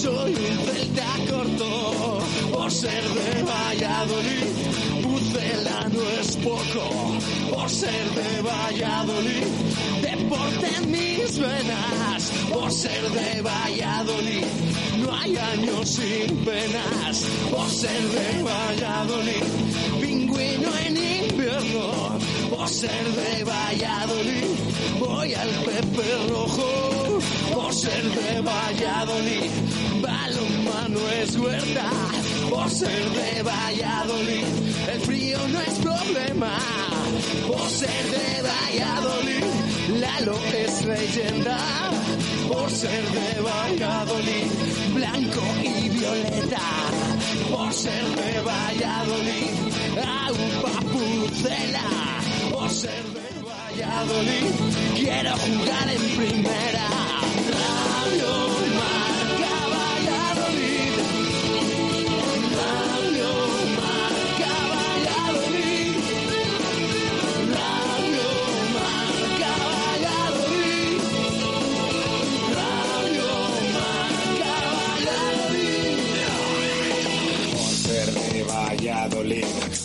soy un celta corto por ser de Valladolid. Pucela no es poco por ser de Valladolid. Deporte en mis venas por ser de Valladolid. No hay años sin penas por ser de Valladolid. Invierno por ser de Valladolid. Voy al Pepe Rojo por ser de Valladolid. Balonmano es huerta por ser de Valladolid. El frío no es problema por ser de Valladolid. Lalo es leyenda por ser de Valladolid. Blanco y violeta por ser de Valladolid. Aupa Pucela por ser de Valladolid. Quiero jugar en primera. Radio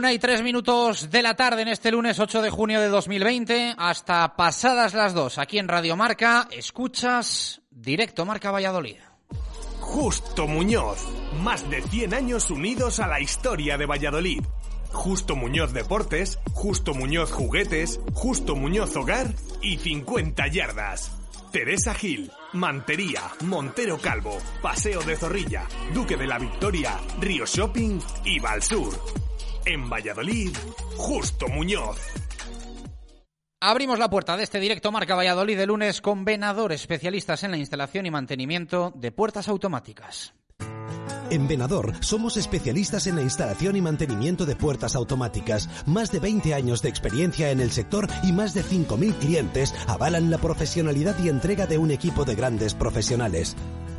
Una y tres minutos de la tarde en este lunes 8 de junio de 2020, hasta pasadas las dos, aquí en Radio Marca, escuchas Directo Marca Valladolid. Justo Muñoz. Más de 100 años unidos a la historia de Valladolid. Justo Muñoz Deportes, Justo Muñoz Juguetes, Justo Muñoz Hogar y 50 yardas. Teresa Gil, Mantería, Montero Calvo, Paseo de Zorrilla, Duque de la Victoria, Río Shopping y Valsur. En Valladolid, Justo Muñoz. Abrimos la puerta de este directo Marca Valladolid de lunes con Venador, especialistas en la instalación y mantenimiento de puertas automáticas. En Venador somos especialistas en la instalación y mantenimiento de puertas automáticas. Más de 20 años de experiencia en el sector y más de 5.000 clientes avalan la profesionalidad y entrega de un equipo de grandes profesionales.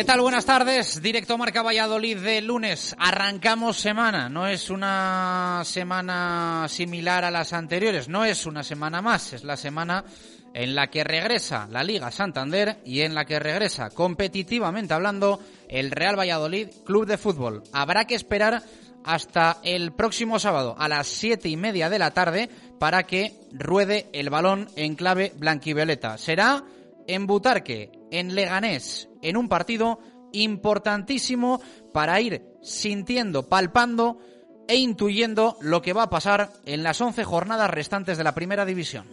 ¿Qué tal? Buenas tardes. Directo Marca Valladolid de lunes. Arrancamos semana. No es una semana similar a las anteriores. No es una semana más. Es la semana en la que regresa la Liga Santander y en la que regresa competitivamente hablando el Real Valladolid Club de Fútbol. Habrá que esperar hasta el próximo sábado a las siete y media de la tarde para que ruede el balón en clave blanquivioleta. Será en Butarque, en Leganés, en un partido importantísimo para ir sintiendo, palpando e intuyendo lo que va a pasar en las 11 jornadas restantes de la primera división.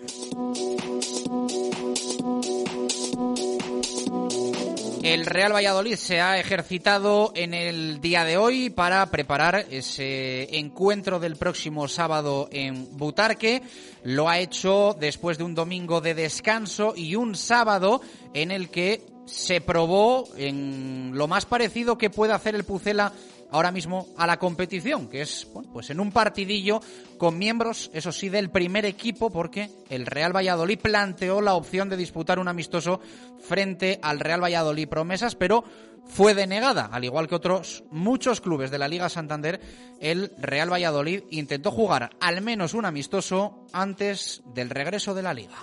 El Real Valladolid se ha ejercitado en el día de hoy para preparar ese encuentro del próximo sábado en Butarque. Lo ha hecho después de un domingo de descanso y un sábado en el que se probó en lo más parecido que puede hacer el Pucela ahora mismo a la competición, que es bueno, pues en un partidillo con miembros, eso sí, del primer equipo, porque el Real Valladolid planteó la opción de disputar un amistoso frente al Real Valladolid Promesas, pero fue denegada, al igual que otros muchos clubes de la Liga Santander, el Real Valladolid intentó jugar al menos un amistoso antes del regreso de la liga.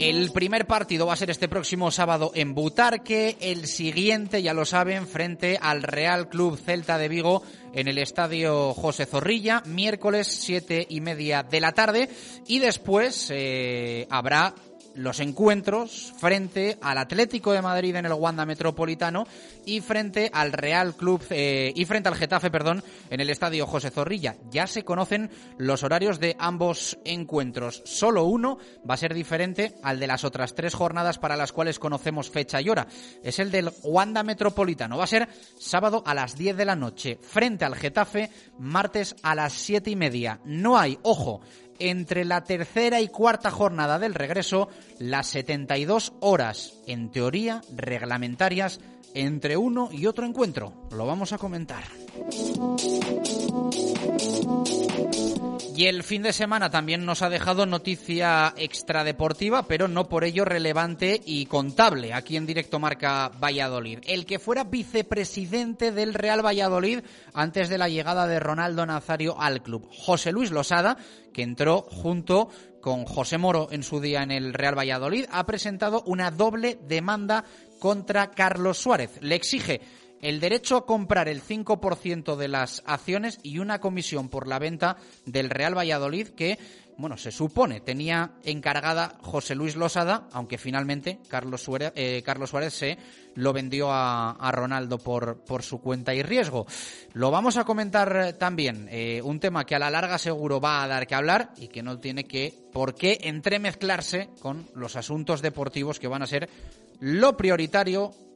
El primer partido va a ser este próximo sábado en Butarque, el siguiente, ya lo saben, frente al Real Club Celta de Vigo en el Estadio José Zorrilla, miércoles siete y media de la tarde, y después eh, habrá los encuentros frente al Atlético de Madrid en el Wanda Metropolitano y frente al Real Club eh, y frente al Getafe, perdón, en el Estadio José Zorrilla. Ya se conocen los horarios de ambos encuentros. Solo uno va a ser diferente al de las otras tres jornadas para las cuales conocemos fecha y hora. Es el del Wanda Metropolitano. Va a ser sábado a las 10 de la noche frente al Getafe, martes a las siete y media. No hay, ojo, entre la tercera y cuarta jornada del regreso las 72 horas, en teoría, reglamentarias entre uno y otro encuentro. Lo vamos a comentar. Y el fin de semana también nos ha dejado noticia extradeportiva, pero no por ello relevante y contable aquí en directo marca Valladolid. El que fuera vicepresidente del Real Valladolid antes de la llegada de Ronaldo Nazario al club, José Luis Losada, que entró junto con José Moro en su día en el Real Valladolid, ha presentado una doble demanda contra Carlos Suárez. Le exige el derecho a comprar el 5% de las acciones y una comisión por la venta del Real Valladolid que, bueno, se supone tenía encargada José Luis Losada, aunque finalmente Carlos Suárez, eh, Carlos Suárez se lo vendió a, Ronaldo por, por, su cuenta y riesgo. Lo vamos a comentar también, eh, un tema que a la larga seguro va a dar que hablar y que no tiene que por qué entremezclarse con los asuntos deportivos que van a ser lo prioritario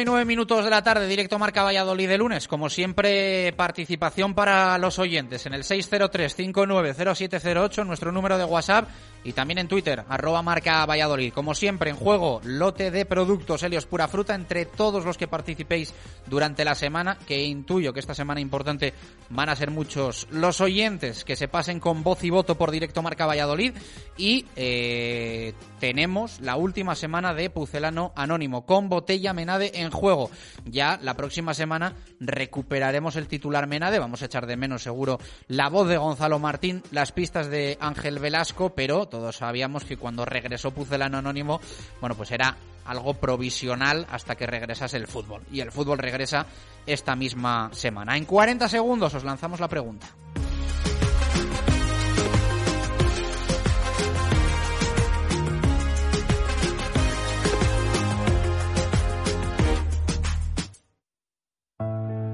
Una y nueve minutos de la tarde, directo Marca Valladolid de lunes. Como siempre, participación para los oyentes en el 603-590708, nuestro número de WhatsApp, y también en Twitter, arroba Marca Valladolid. Como siempre, en juego, lote de productos Helios Pura Fruta entre todos los que participéis durante la semana, que intuyo que esta semana importante van a ser muchos los oyentes que se pasen con voz y voto por directo Marca Valladolid. Y eh, tenemos la última semana de Pucelano Anónimo, con botella Menade en juego. Ya la próxima semana recuperaremos el titular Menade, vamos a echar de menos seguro la voz de Gonzalo Martín, las pistas de Ángel Velasco, pero todos sabíamos que cuando regresó Pucelano Anónimo, bueno, pues era algo provisional hasta que regresase el fútbol. Y el fútbol regresa esta misma semana. En 40 segundos os lanzamos la pregunta.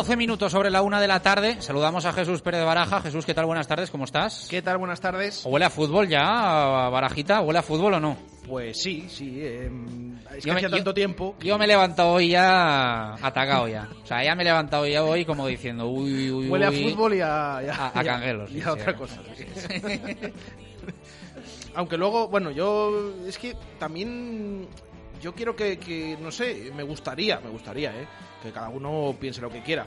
12 minutos sobre la una de la tarde. Saludamos a Jesús Pérez de Baraja. Jesús, ¿qué tal? Buenas tardes, ¿cómo estás? ¿Qué tal? Buenas tardes. ¿Huele a fútbol ya, Barajita? ¿Huele a fútbol o no? Pues sí, sí. Eh, es que hacía tanto tiempo. Yo me he levantado hoy ya atacado ya. O sea, ya me he levantado ya hoy como diciendo, uy, uy, Huele a fútbol y a... a, canguelos. Y a, otra cosa. Aunque luego, bueno, yo... Es que también... Yo quiero que, que, no sé, me gustaría, me gustaría, ¿eh? Que cada uno piense lo que quiera.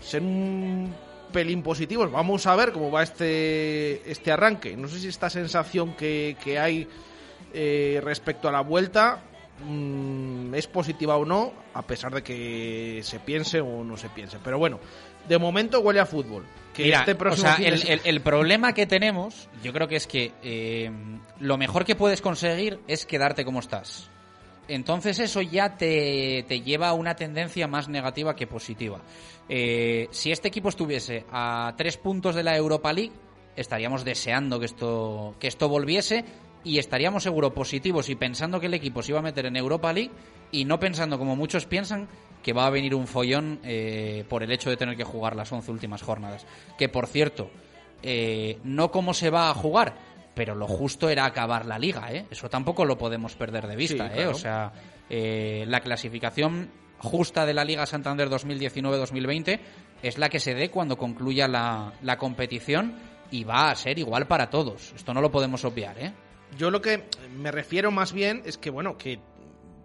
Ser un pelín positivos. Vamos a ver cómo va este, este arranque. No sé si esta sensación que, que hay eh, respecto a la vuelta mm, es positiva o no, a pesar de que se piense o no se piense. Pero bueno, de momento huele a fútbol. Que este el, el, problema que tenemos, yo creo que es que eh, lo mejor que puedes conseguir es quedarte como estás entonces eso ya te, lleva a una tendencia más negativa que positiva. Eh, si este equipo estuviese a tres puntos de la Europa League, estaríamos deseando que esto, que esto volviese y estaríamos seguro positivos y pensando que el equipo se iba a meter en Europa League y no pensando como muchos piensan que va a venir un follón eh, por el hecho de tener que jugar las once últimas jornadas. Que por cierto, eh, no cómo se va a jugar, pero lo justo era acabar la liga, ¿eh? Eso tampoco lo podemos perder de vista, ¿eh? O sea, eh, la clasificación justa de la Liga Santander 2019-2020 es la que se dé cuando concluya la, la competición y va a ser igual para todos. Esto no lo podemos obviar, ¿eh? Yo lo que me refiero más bien es que, bueno, que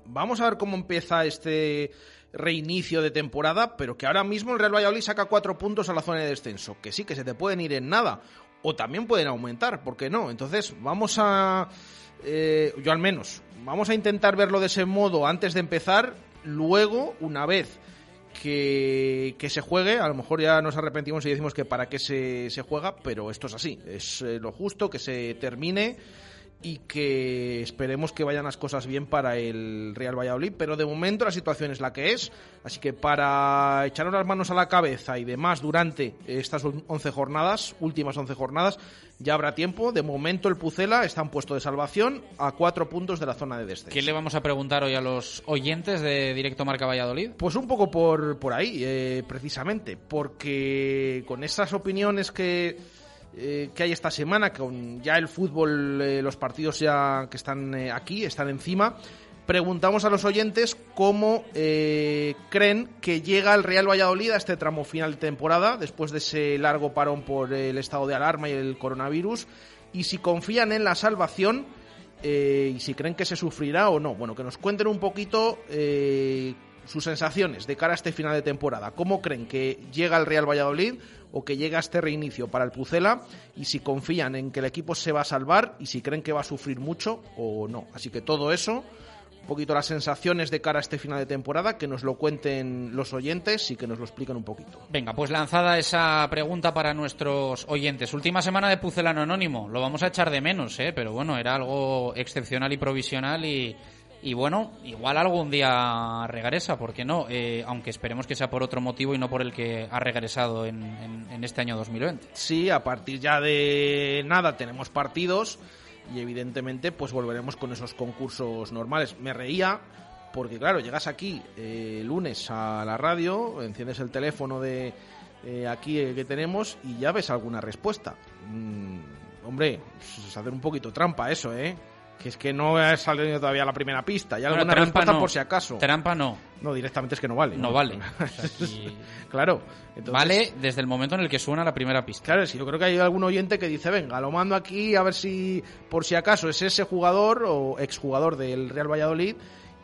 vamos a ver cómo empieza este reinicio de temporada, pero que ahora mismo el Real Valladolid saca cuatro puntos a la zona de descenso, que sí, que se te pueden ir en nada, o también pueden aumentar, ¿por qué no? Entonces, vamos a, eh, yo al menos, vamos a intentar verlo de ese modo antes de empezar, luego, una vez que, que, se juegue. A lo mejor ya nos arrepentimos y decimos que para qué se, se juega, pero esto es así. Es eh, lo justo que se termine y que esperemos que vayan las cosas bien para el Real Valladolid, pero de momento la situación es la que es, así que para echarnos las manos a la cabeza y demás durante estas 11 jornadas, últimas 11 jornadas, ya habrá tiempo. De momento el Pucela está en puesto de salvación a cuatro puntos de la zona de descenso. ¿Qué le vamos a preguntar hoy a los oyentes de Directo Marca Valladolid? Pues un poco por, por ahí, eh, precisamente, porque con esas opiniones que eh, que hay esta semana, con ya el fútbol, eh, los partidos ya que están eh, aquí, están encima. preguntamos a los oyentes cómo creen que llega el Real Valladolid a este tramo final de temporada, después de ese largo parón por el estado de alarma y el coronavirus, y si confían en la salvación y si creen que se sufrirá o no. Bueno, que nos cuenten un poquito sus sensaciones de cara a este final de temporada. ¿Cómo creen que llega el Real Valladolid o que llega este reinicio para el Pucela? Y si confían en que el equipo se va a salvar y si creen que va a sufrir mucho o no. Así que todo eso un poquito las sensaciones de cara a este final de temporada, que nos lo cuenten los oyentes y que nos lo expliquen un poquito. Venga, pues lanzada esa pregunta para nuestros oyentes. Última semana de Pucelano Anónimo, lo vamos a echar de menos, ¿eh? pero bueno, era algo excepcional y provisional y, y bueno, igual algún día regresa, ¿por qué no? Eh, aunque esperemos que sea por otro motivo y no por el que ha regresado en, en, en este año 2020. Sí, a partir ya de nada tenemos partidos y evidentemente pues volveremos con esos concursos normales. Me reía porque claro, llegas aquí eh, lunes a la radio, enciendes el teléfono de eh, aquí eh, que tenemos y ya ves alguna respuesta. Mm, hombre, es hacer un poquito trampa eso, ¿eh? Que es que no ha salido todavía la primera pista. Ya alguna trampa respuesta no. por si acaso. Trampa no, No, directamente es que no vale. no vale. O sea, aquí- claro. entonces- Vale desde el momento en el que suena la primera pista. Claro, sí, yo creo que hay algún oyente que dice, venga, lo mando aquí a ver si, por si acaso, es ese jugador o exjugador del Real Valladolid.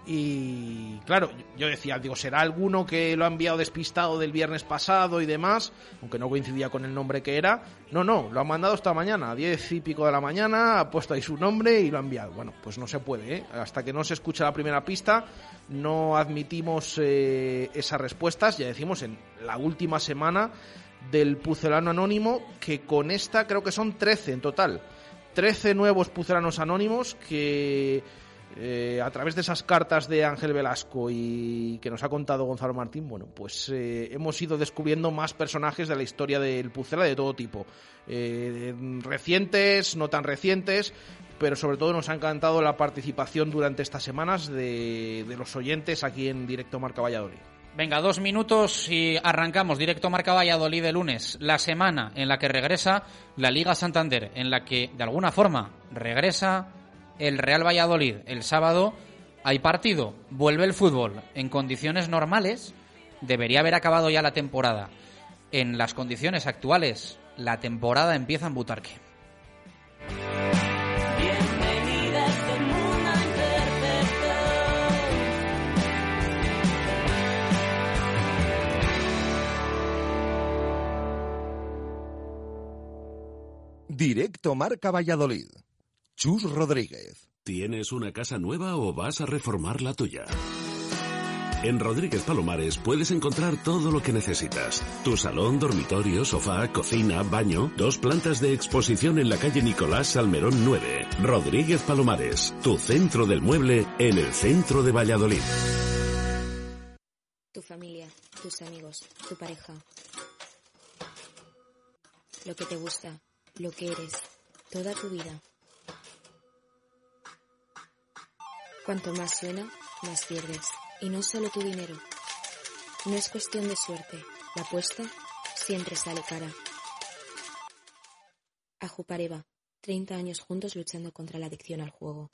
Y claro, yo decía, digo, será alguno que lo ha enviado despistado del viernes pasado y demás, aunque no coincidía con el nombre que era. No, no, lo ha mandado esta mañana, a diez y pico de la mañana, ha puesto ahí su nombre y lo ha enviado. Bueno, pues no se puede, ¿eh? Hasta que no se escucha la primera pista, no admitimos eh, esas respuestas. Ya decimos, en la última semana del Pucelano Anónimo, que con esta creo que son 13 en total. 13 nuevos Pucelanos Anónimos que eh, a través de esas cartas de Ángel Velasco y que nos ha contado Gonzalo Martín, bueno, pues eh, hemos ido descubriendo más personajes de la historia del Pucela de todo tipo. Eh, recientes, no tan recientes, pero sobre todo nos ha encantado la participación durante estas semanas de, de los oyentes aquí en Directo Marca Valladolid. Venga, dos minutos y arrancamos. Directo Marca Valladolid de lunes. La semana en la que regresa la Liga Santander, en la que de alguna forma regresa el Real Valladolid. El sábado hay partido, vuelve el fútbol en condiciones normales. Debería haber acabado ya la temporada. En las condiciones actuales, la temporada empieza en Butarque. Este mundo imperfecto. Directo Marca Valladolid. Chus Rodríguez. ¿Tienes una casa nueva o vas a reformar la tuya? En Rodríguez Palomares puedes encontrar todo lo que necesitas. Tu salón, dormitorio, sofá, cocina, baño, dos plantas de exposición en la calle Nicolás Salmerón 9. Rodríguez Palomares, tu centro del mueble en el centro de Valladolid. Tu familia, tus amigos, tu pareja. Lo que te gusta, lo que eres, toda tu vida. Cuanto más suena, más pierdes. Y no solo tu dinero. No es cuestión de suerte. La apuesta siempre sale cara. Ajupareva, 30 años juntos luchando contra la adicción al juego.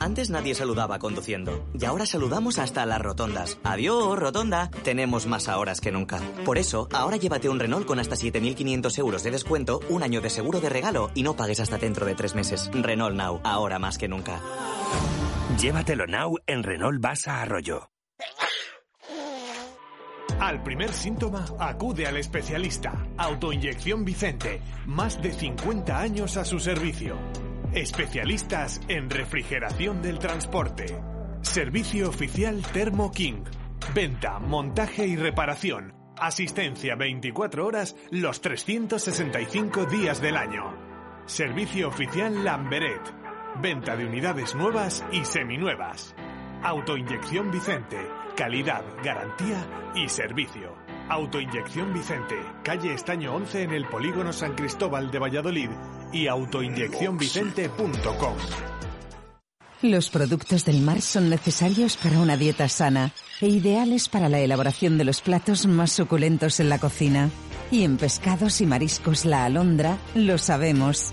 Antes nadie saludaba conduciendo y ahora saludamos hasta las rotondas. Adiós, rotonda. Tenemos más horas que nunca. Por eso, ahora llévate un Renault con hasta 7.500 euros de descuento, un año de seguro de regalo y no pagues hasta dentro de tres meses. Renault Now, ahora más que nunca. Llévatelo now en Renault Basa Arroyo. Al primer síntoma, acude al especialista. Autoinyección Vicente. Más de 50 años a su servicio. Especialistas en refrigeración del transporte. Servicio oficial Thermo King. Venta, montaje y reparación. Asistencia 24 horas los 365 días del año. Servicio oficial Lamberet. Venta de unidades nuevas y seminuevas. Autoinyección Vicente. Calidad, garantía y servicio. Autoinyección Vicente, calle Estaño 11 en el polígono San Cristóbal de Valladolid y. Los productos del mar son necesarios para una dieta sana e ideales para la elaboración de los platos más suculentos en la cocina. Y en pescados y mariscos La Alondra lo sabemos.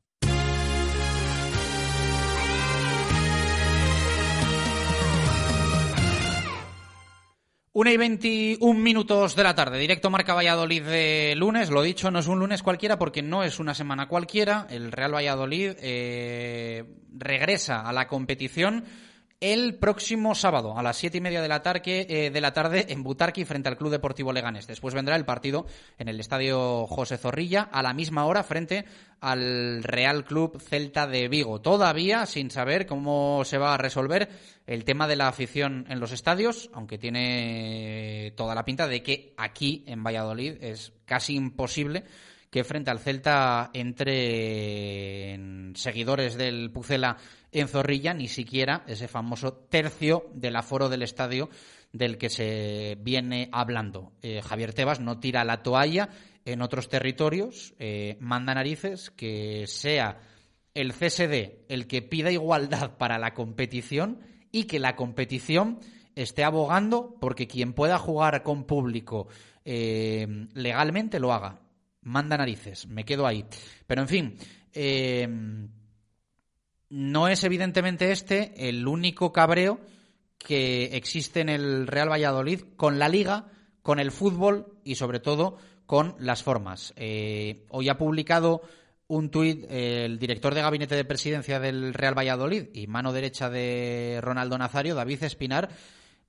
Una y 21 minutos de la tarde, directo Marca Valladolid de lunes. Lo dicho, no es un lunes cualquiera porque no es una semana cualquiera. El Real Valladolid eh, regresa a la competición el próximo sábado a las siete y media de la, tarde, eh, de la tarde en Butarqui frente al Club Deportivo Leganés. Después vendrá el partido en el Estadio José Zorrilla a la misma hora frente al Real Club Celta de Vigo. Todavía sin saber cómo se va a resolver el tema de la afición en los estadios, aunque tiene toda la pinta de que aquí en Valladolid es casi imposible que frente al Celta entre seguidores del Pucela en Zorrilla, ni siquiera ese famoso tercio del aforo del estadio del que se viene hablando. Eh, Javier Tebas no tira la toalla en otros territorios, eh, manda narices que sea el CSD el que pida igualdad para la competición y que la competición esté abogando porque quien pueda jugar con público eh, legalmente lo haga manda narices, me quedo ahí. Pero en fin, no es evidentemente este el único cabreo que existe en el Real Valladolid con la liga, con el fútbol y sobre todo con las formas. Eh, hoy ha publicado un tuit el director de gabinete de presidencia del Real Valladolid y mano derecha de Ronaldo Nazario, David Espinar,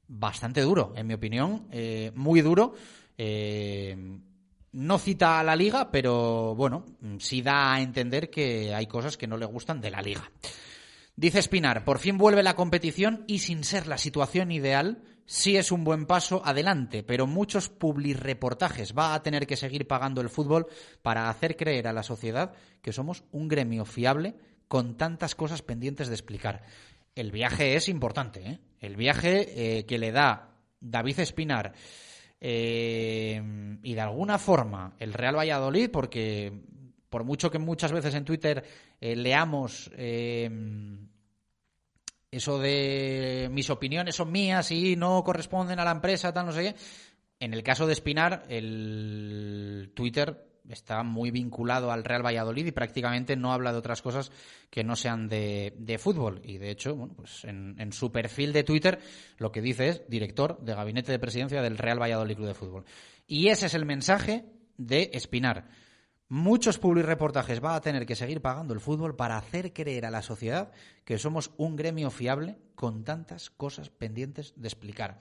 bastante duro, en mi opinión, eh, muy duro. No cita a la liga, pero bueno, sí da a entender que hay cosas que no le gustan de la liga. Dice Espinar, por fin vuelve la competición y sin ser la situación ideal, sí es un buen paso adelante, pero muchos publireportajes va a tener que seguir pagando el fútbol para hacer creer a la sociedad que somos un gremio fiable con tantas cosas pendientes de explicar. El viaje es importante, ¿eh? El viaje eh, que le da David Espinar eh, y de alguna forma el Real Valladolid, porque por mucho que muchas veces en Twitter eh, leamos eh, eso de mis opiniones son mías y no corresponden a la empresa, tal, no sé qué. En el caso de Espinar, el Twitter está muy vinculado al Real Valladolid y prácticamente no habla de otras cosas que no sean de, fútbol. Y de hecho, bueno, pues en, su perfil de Twitter lo que dice es director de gabinete de presidencia del Real Valladolid Club de Fútbol. Y ese es el mensaje de Espinar. Muchos reportajes va a tener que seguir pagando el fútbol para hacer creer a la sociedad que somos un gremio fiable con tantas cosas pendientes de explicar.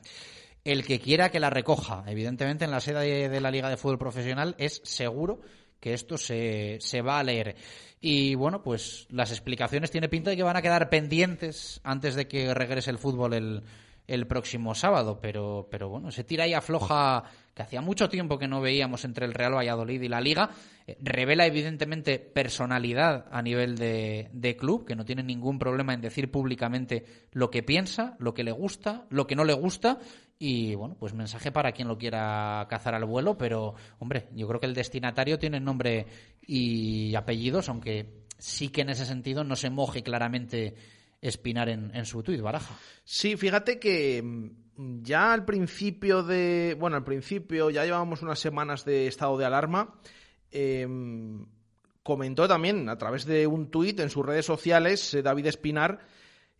El que quiera que la recoja, evidentemente en la sede de, la Liga de Fútbol Profesional es seguro que esto se, se, va a leer. Y bueno, pues las explicaciones tiene pinta de que van a quedar pendientes antes de que regrese el fútbol el, el próximo sábado, pero, pero bueno, se tira y afloja que hacía mucho tiempo que no veíamos entre el Real Valladolid y la Liga. Eh, revela evidentemente personalidad a nivel de, de, club, que no tiene ningún problema en decir públicamente lo que piensa, lo que le gusta, lo que no le gusta. Y bueno, pues mensaje para quien lo quiera cazar al vuelo, pero hombre, yo creo que el destinatario tiene nombre y apellidos, aunque sí que en ese sentido no se moje claramente Espinar en, en su tuit, Baraja. Sí, fíjate que mm, ya al principio de. Bueno, al principio ya llevábamos unas semanas de estado de alarma. Em, comentó también a través de un tuit en sus redes sociales eh, David Espinar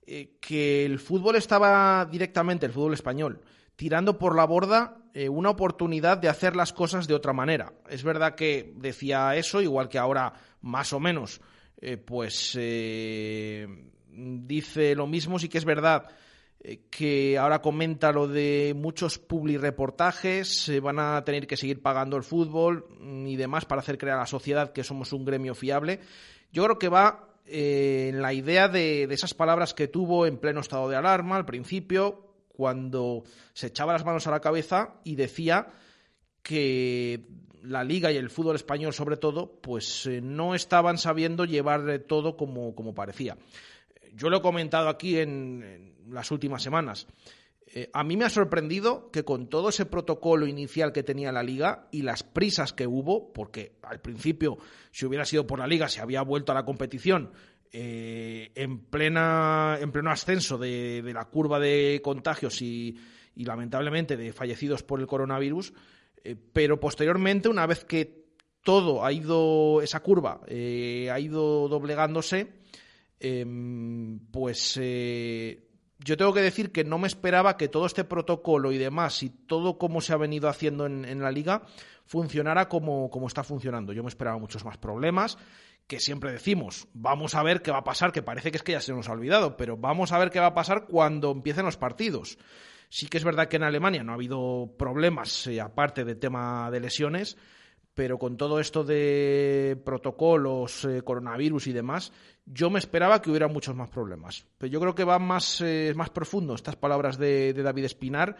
eh, que el fútbol estaba directamente, el fútbol español, tirando por la borda eh, una oportunidad de hacer las cosas de otra manera. Es verdad que decía eso, igual que ahora más o menos, pues dice lo mismo, sí que es verdad eh, que ahora comenta lo de muchos publireportajes, se van a tener que seguir pagando el fútbol mm, y demás para hacer creer a la sociedad que somos un gremio fiable. Yo creo que va eh, en la idea de, de esas palabras que tuvo en pleno estado de alarma al principio, cuando se echaba las manos a la cabeza y decía que la liga y el fútbol español sobre todo, pues eh, no estaban sabiendo llevar todo como, como, parecía. Yo lo he comentado aquí en, las últimas semanas. Eh, a mí me ha sorprendido que con todo ese protocolo inicial que tenía la liga y las prisas que hubo, porque al principio, si hubiera sido por la liga, se había vuelto a la competición eh, en, plena, en pleno ascenso de, la curva de contagios y, lamentablemente de fallecidos por el coronavirus, eh, pero posteriormente, una vez que todo ha ido, esa curva eh, ha ido doblegándose, em, pues yo tengo que decir que no me esperaba que todo este protocolo y demás y todo como se ha venido haciendo en, la liga funcionara como, como, está funcionando. Yo me esperaba muchos más problemas, que siempre decimos, vamos a ver qué va a pasar, que parece que es que ya se nos ha olvidado, pero vamos a ver qué va a pasar cuando empiecen los partidos. Sí que es verdad que en Alemania no ha habido problemas, eh, aparte del tema de lesiones, pero con todo esto de protocolos, eh, coronavirus y demás, yo me esperaba que hubiera muchos más problemas. Pero yo creo que va más, eh, más profundo estas palabras de, David Espinar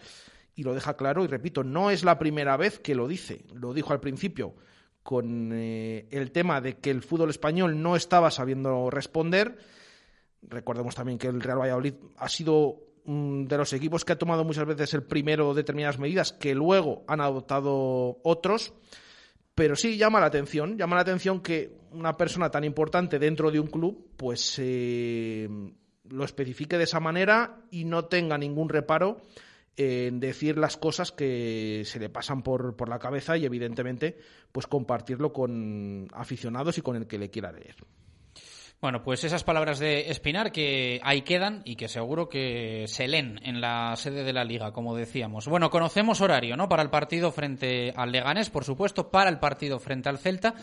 y lo deja claro. Y repito, no es la primera vez que lo dice. Lo dijo al principio con el tema de que el fútbol español no estaba sabiendo responder. Recordemos también que el Real Valladolid ha sido de los equipos que ha tomado muchas veces el primero determinadas medidas que luego han adoptado otros. Pero sí llama la atención, llama la atención que una persona tan importante dentro de un club, pues eh, lo especifique de esa manera y no tenga ningún reparo en decir las cosas que se le pasan por, por la cabeza y evidentemente pues compartirlo con aficionados y con el que le quiera leer. Bueno, pues esas palabras de Espinar que ahí quedan y que seguro que se leen en la sede de la liga, como decíamos. Bueno, conocemos horario, ¿no? Para el partido frente al Leganés, por supuesto, para el partido frente al Celta.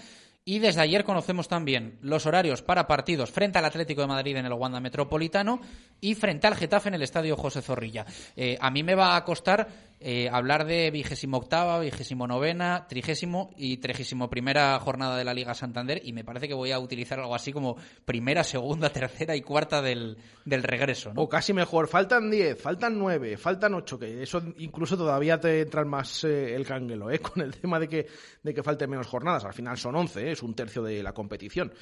Y desde ayer conocemos también los horarios para partidos frente al Atlético de Madrid en el Wanda Metropolitano y frente al Getafe en el Estadio José Zorrilla. Eh, a mí me va a costar eh, hablar de vigésimo octava, vigésimo novena, trigésimo y trigésimo primera jornada de la Liga Santander y me parece que voy a utilizar algo así como primera, segunda, tercera y cuarta del, regreso. O casi mejor, faltan diez, faltan nueve, faltan ocho, que eso incluso todavía te entra más eh, el canguelo, ¿eh? con el tema de que, de que falten menos jornadas. Al final son once, es un tercio de la competición.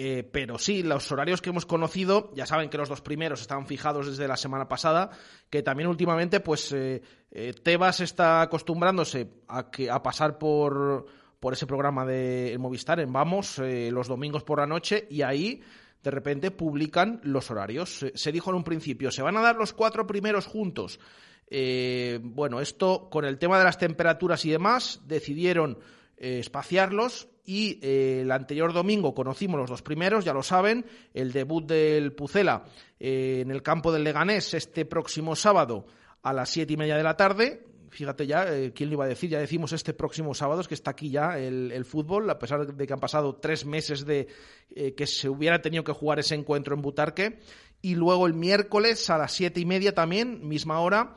Eh, pero sí, los horarios que hemos conocido, ya saben que los dos primeros están fijados desde la semana pasada, que también últimamente, pues eh, eh, Tebas está acostumbrándose a, que, a pasar por, por ese programa de Movistar en Vamos los domingos por la noche y ahí de repente publican los horarios. Se dijo en un principio, se van a dar los cuatro primeros juntos. bueno, esto con el tema de las temperaturas y demás, decidieron espaciarlos y eh, el anterior domingo conocimos los dos primeros, ya lo saben, el debut del Pucela eh, en el campo del Leganés este próximo sábado a las siete y media de la tarde. Fíjate ya, eh, ¿quién le iba a decir? Ya decimos este próximo sábado, es que está aquí ya el, fútbol, a pesar de que han pasado tres meses de que se hubiera tenido que jugar ese encuentro en Butarque. Y luego el miércoles a las siete y media también, misma hora,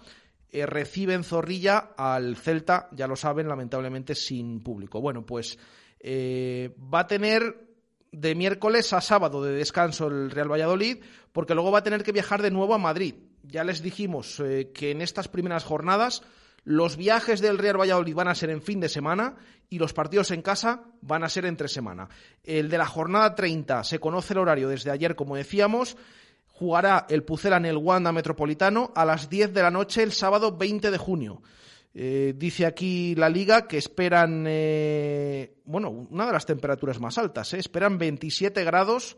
reciben Zorrilla al Celta, ya lo saben, lamentablemente sin público. Bueno, pues eh, va a tener de miércoles a sábado de descanso el Real Valladolid, porque luego va a tener que viajar de nuevo a Madrid. Ya les dijimos eh, que en estas primeras jornadas los viajes del Real Valladolid van a ser en fin de semana y los partidos en casa van a ser entre semana. El de la jornada 30 se conoce el horario desde ayer, como decíamos. Jugará el Pucela en el Wanda Metropolitano a las 10 de la noche el sábado 20 de junio. Eh, dice aquí la liga que esperan, eh, bueno, una de las temperaturas más altas, eh, esperan 27 grados,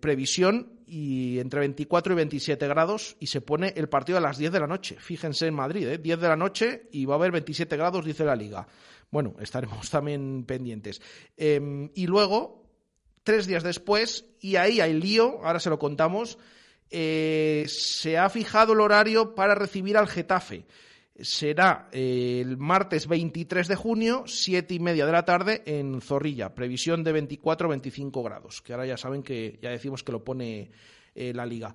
previsión, y entre 24 y 27 grados, y se pone el partido a las 10 de la noche. Fíjense en Madrid, 10 de la noche y va a haber 27 grados, dice la liga. Bueno, estaremos también pendientes. Em, y luego, tres días después, y ahí hay lío, ahora se lo contamos, se ha fijado el horario para recibir al Getafe será eh, el martes 23 de junio, siete y media de la tarde, en Zorrilla. Previsión de 24-25 grados, que ahora ya saben que ya decimos que lo pone eh, la liga.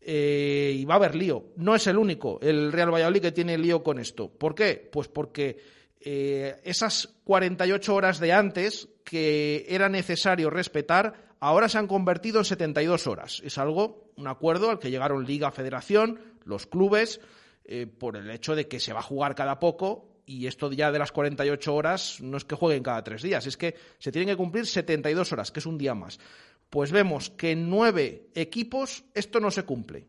eh, y va a haber lío. No es el único, el Real Valladolid que tiene lío con esto. ¿Por qué? Pues porque eh, esas 48 horas de antes que era necesario respetar, ahora se han convertido en 72 horas. Es algo, un acuerdo al que llegaron Liga, Federación, los clubes, eh, por el hecho de que se va a jugar cada poco y esto ya de las 48 horas no es que jueguen cada tres días, es que se tienen que cumplir 72 horas, que es un día más. Pues vemos que en nueve equipos esto no se cumple.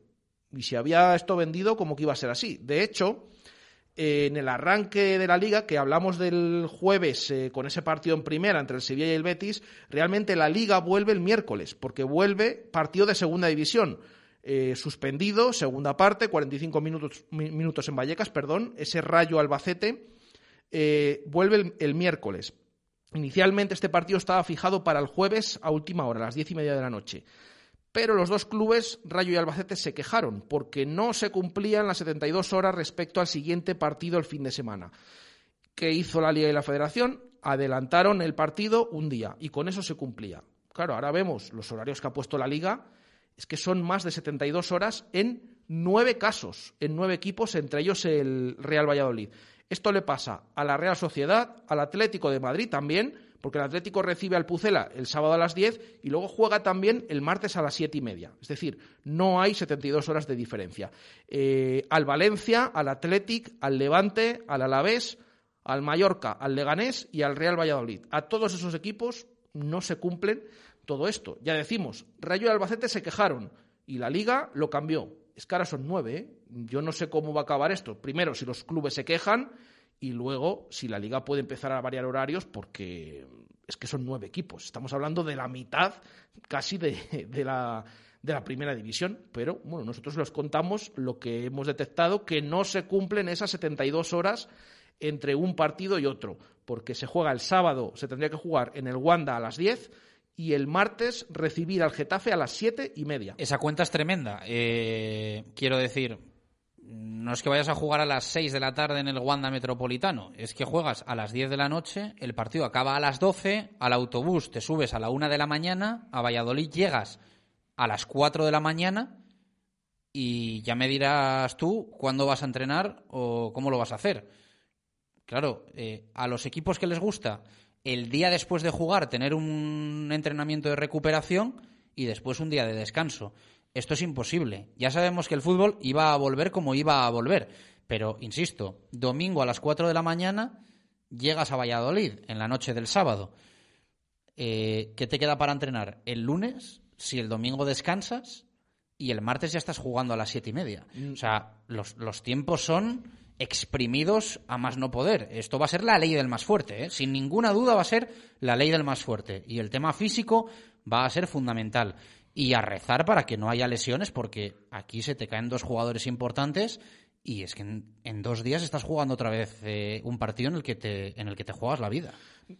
Y si había esto vendido, como que iba a ser así. De hecho, en el arranque de la liga, que hablamos del jueves eh, con ese partido en primera entre el Sevilla y el Betis, realmente la liga vuelve el miércoles, porque vuelve partido de segunda división. Eh, suspendido, segunda parte, 45 minutos, minutos en Vallecas, perdón, ese rayo Albacete, eh, vuelve el, miércoles. Inicialmente este partido estaba fijado para el jueves a última hora, a las diez y media de la noche. Pero los dos clubes, Rayo y Albacete, se quejaron porque no se cumplían las 72 horas respecto al siguiente partido el fin de semana. ¿Qué hizo la Liga y la Federación? Adelantaron el partido un día y con eso se cumplía. Claro, ahora vemos los horarios que ha puesto la Liga es que son más de 72 horas en nueve casos, en nueve equipos, entre ellos el Real Valladolid. Esto le pasa a la Real Sociedad, al Atlético de Madrid también, porque el Atlético recibe al Pucela el sábado a las 10 y luego juega también el martes a las siete y media. Es decir, no hay 72 horas de diferencia. Eh, al Valencia, al Atlético, al Levante, al Alavés, al Mallorca, al Leganés y al Real Valladolid. A todos esos equipos no se cumplen todo esto. Ya decimos, Rayo y Albacete se quejaron y la liga lo cambió. Es que ahora son nueve. ¿eh? Yo no sé cómo va a acabar esto. Primero, si los clubes se quejan y luego si la liga puede empezar a variar horarios porque es que son nueve equipos. Estamos hablando de la mitad casi de, la, de la primera división. Pero bueno, nosotros les contamos lo que hemos detectado, que no se cumplen esas 72 horas entre un partido y otro. Porque se juega el sábado, se tendría que jugar en el Wanda a las 10 y el martes recibir al Getafe a las siete y media. Esa cuenta es tremenda. Eh, quiero decir, no es que vayas a jugar a las 6 de la tarde en el Wanda Metropolitano, es que juegas a las 10 de la noche, el partido acaba a las 12, al autobús te subes a la 1 de la mañana, a Valladolid llegas a las 4 de la mañana y ya me dirás tú cuándo vas a entrenar o cómo lo vas a hacer. Claro, eh, a los equipos que les gusta el día después de jugar tener un entrenamiento de recuperación y después un día de descanso. Esto es imposible. Ya sabemos que el fútbol iba a volver como iba a volver. Pero, insisto, domingo a las 4 de la mañana llegas a Valladolid en la noche del sábado. Eh, ¿Qué te queda para entrenar? El lunes, si el domingo descansas, y el martes ya estás jugando a las siete y media. Mm. O sea, los, los tiempos son exprimidos a más no poder. Esto va a ser la ley del más fuerte, ¿eh? sin ninguna duda va a ser la ley del más fuerte. Y el tema físico va a ser fundamental. Y a rezar para que no haya lesiones, porque aquí se te caen dos jugadores importantes y es que en, dos días estás jugando otra vez eh, un partido en el, que te, en el que te juegas la vida.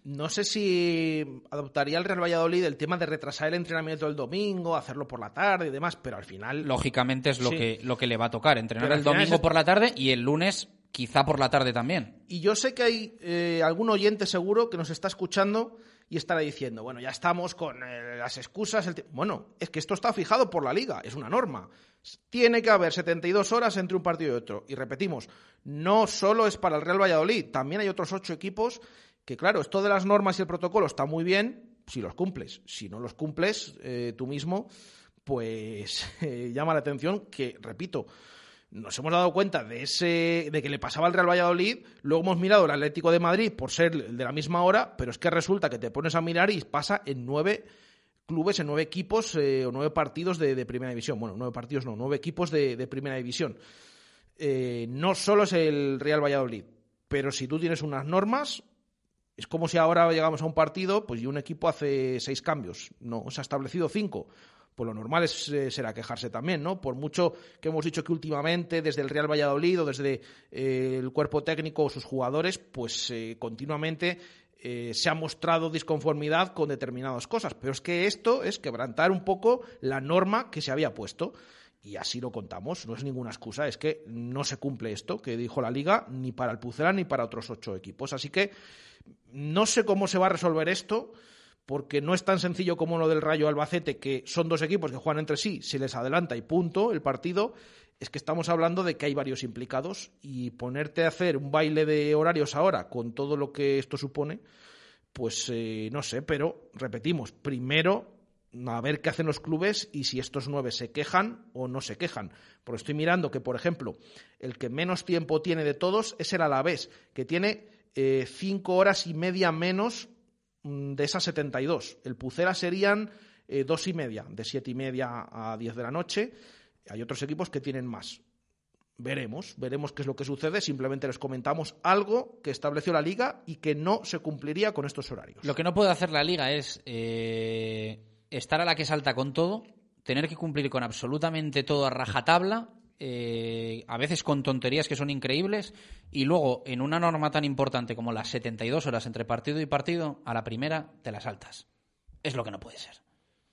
No sé si adoptaría el Real Valladolid el tema de retrasar el entrenamiento del domingo, hacerlo por la tarde y demás, pero al final. Lógicamente es lo, que, lo que le va a tocar, entrenar el domingo por la tarde y el lunes quizá por la tarde también. Y yo sé que hay eh, algún oyente seguro que nos está escuchando y estará diciendo, bueno, ya estamos con eh, las excusas. bueno, es que esto está fijado por la liga, es una norma. Tiene que haber 72 horas entre un partido y otro. Y repetimos, no solo es para el Real Valladolid, también hay otros ocho equipos que, claro, esto de las normas y el protocolo está muy bien si los cumples. Si no los cumples eh, tú mismo, pues llama la atención que, repito, nos hemos dado cuenta de ese de que le pasaba al Real Valladolid, luego hemos mirado el Atlético de Madrid por ser de la misma hora, pero es que resulta que te pones a mirar y pasa en nueve clubes, en nueve equipos eh, o nueve partidos de, primera división. Bueno, nueve partidos no, nueve equipos de, primera división. Eh, no solo es el Real Valladolid, pero si tú tienes unas normas, es como si ahora llegamos a un partido pues y un equipo hace seis cambios. No, se ha establecido cinco pues lo normal es, eh, será quejarse también, ¿no? Por mucho que hemos dicho que últimamente desde el Real Valladolid o desde eh, el cuerpo técnico o sus jugadores, pues eh, continuamente se ha mostrado disconformidad con determinadas cosas. Pero es que esto es quebrantar un poco la norma que se había puesto. Y así lo contamos, no es ninguna excusa, es que no se cumple esto que dijo la Liga ni para el Pucela ni para otros ocho equipos. Así que no sé cómo se va a resolver esto porque no es tan sencillo como lo del Rayo Albacete, que son dos equipos que juegan entre sí, se les adelanta y punto el partido, es que estamos hablando de que hay varios implicados y ponerte a hacer un baile de horarios ahora con todo lo que esto supone, pues eh, no sé, pero repetimos, primero a ver qué hacen los clubes y si estos nueve se quejan o no se quejan. Porque estoy mirando que, por ejemplo, el que menos tiempo tiene de todos es el Alavés, que tiene eh, cinco horas y media menos de esas 72. El Pucera serían eh, dos y media, de siete y media a diez de la noche. Hay otros equipos que tienen más. Veremos, veremos qué es lo que sucede. Simplemente les comentamos algo que estableció la liga y que no se cumpliría con estos horarios. Lo que no puede hacer la liga es eh, estar a la que salta con todo, tener que cumplir con absolutamente todo a rajatabla, eh, a veces con tonterías que son increíbles, y luego en una norma tan importante como las 72 horas entre partido y partido, a la primera te las saltas. Es lo que no puede ser.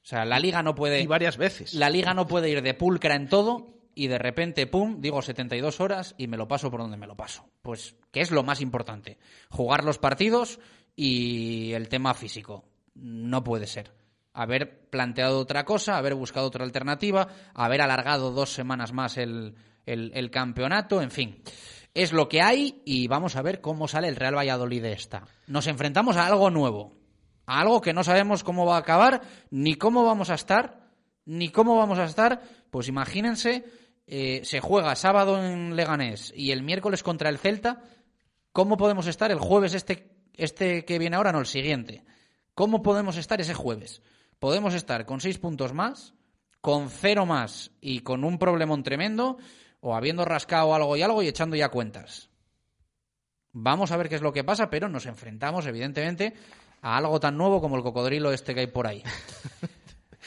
O sea, la liga no puede. Y varias veces. La liga no puede ir de pulcra en todo y de repente, pum, digo 72 horas y me lo paso por donde me lo paso. Pues, ¿qué es lo más importante? Jugar los partidos y el tema físico. No puede ser haber planteado otra cosa, haber buscado otra alternativa, haber alargado dos semanas más el, el, campeonato, en fin. Es lo que hay y vamos a ver cómo sale el Real Valladolid de esta. Nos enfrentamos a algo nuevo, a algo que no sabemos cómo va a acabar, ni cómo vamos a estar, ni cómo vamos a estar. Pues imagínense, eh, se juega sábado en Leganés y el miércoles contra el Celta. ¿Cómo podemos estar el jueves este, este que viene ahora, no el siguiente? ¿Cómo podemos estar ese jueves? Podemos estar con seis puntos más, con cero más y con un problemón tremendo, o habiendo rascado algo y algo y echando ya cuentas. Vamos a ver qué es lo que pasa, pero nos enfrentamos, evidentemente, a algo tan nuevo como el cocodrilo este que hay por ahí.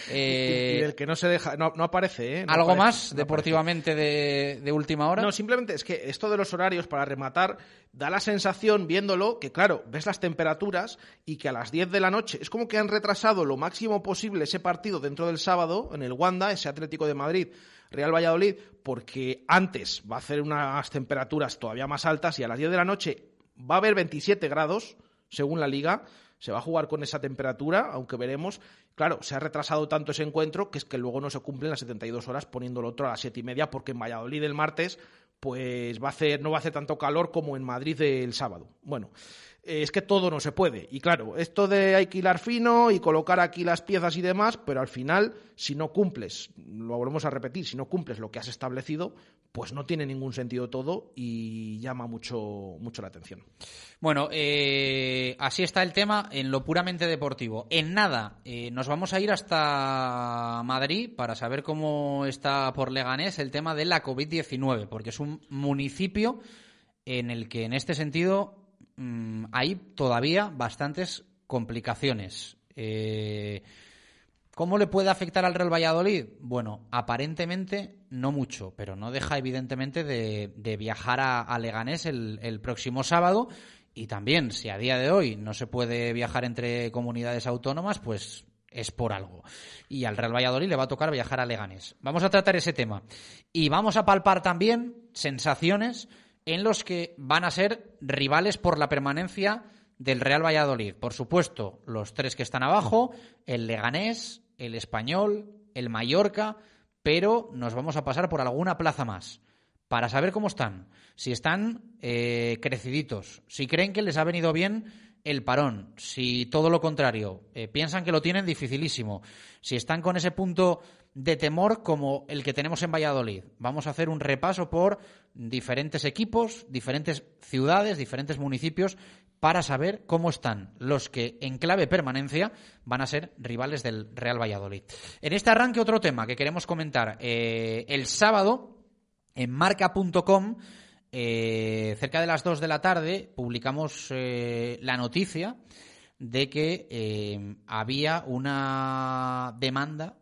Eh, y el que no se deja, no, aparece, ¿eh? ¿Algo más deportivamente de, última hora? No, simplemente es que esto de los horarios, para rematar, da la sensación, viéndolo, que claro, ves las temperaturas y que a las 10 de la noche es como que han retrasado lo máximo posible ese partido dentro del sábado en el Wanda, ese Atlético de Madrid. Real Valladolid, porque antes va a hacer unas temperaturas todavía más altas y a las 10 de la noche va a haber 27 grados, según la liga, se va a jugar con esa temperatura, aunque veremos. Claro, se ha retrasado tanto ese encuentro que es que luego no se cumplen las 72 horas poniendo el otro a las siete y media, porque en Valladolid el martes pues va a hacer, no va a hacer tanto calor como en Madrid el sábado. Bueno, es que todo no se puede. Y claro, esto de alquilar fino y colocar aquí las piezas y demás, pero al final, si no cumples, lo volvemos a repetir, si no cumples lo que has establecido, pues no tiene ningún sentido todo y llama mucho, mucho la atención. Bueno, eh, así está el tema en lo puramente deportivo. En nada, eh, nos vamos a ir hasta Madrid para saber cómo está por Leganés el tema de la COVID-19, porque es un municipio en el que en este sentido Mm, hay todavía bastantes complicaciones. Eh, ¿Cómo le puede afectar al Real Valladolid? Bueno, aparentemente no mucho, pero no deja evidentemente de, viajar a, Leganés el, próximo sábado. Y también, si a día de hoy no se puede viajar entre comunidades autónomas, pues es por algo. Y al Real Valladolid le va a tocar viajar a Leganés. Vamos a tratar ese tema. Y vamos a palpar también sensaciones en los que van a ser rivales por la permanencia del Real Valladolid. Por supuesto, los tres que están abajo, el Leganés, el Español, el Mallorca, pero nos vamos a pasar por alguna plaza más para saber cómo están, si están eh, creciditos, si creen que les ha venido bien el parón, si todo lo contrario, eh, piensan que lo tienen dificilísimo, si están con ese punto de temor como el que tenemos en Valladolid. Vamos a hacer un repaso por diferentes equipos, diferentes ciudades, diferentes municipios para saber cómo están los que en clave permanencia van a ser rivales del Real Valladolid. En este arranque otro tema que queremos comentar. Eh, el sábado en marca.com eh, cerca de las 2 de la tarde publicamos eh, la noticia de que había una demanda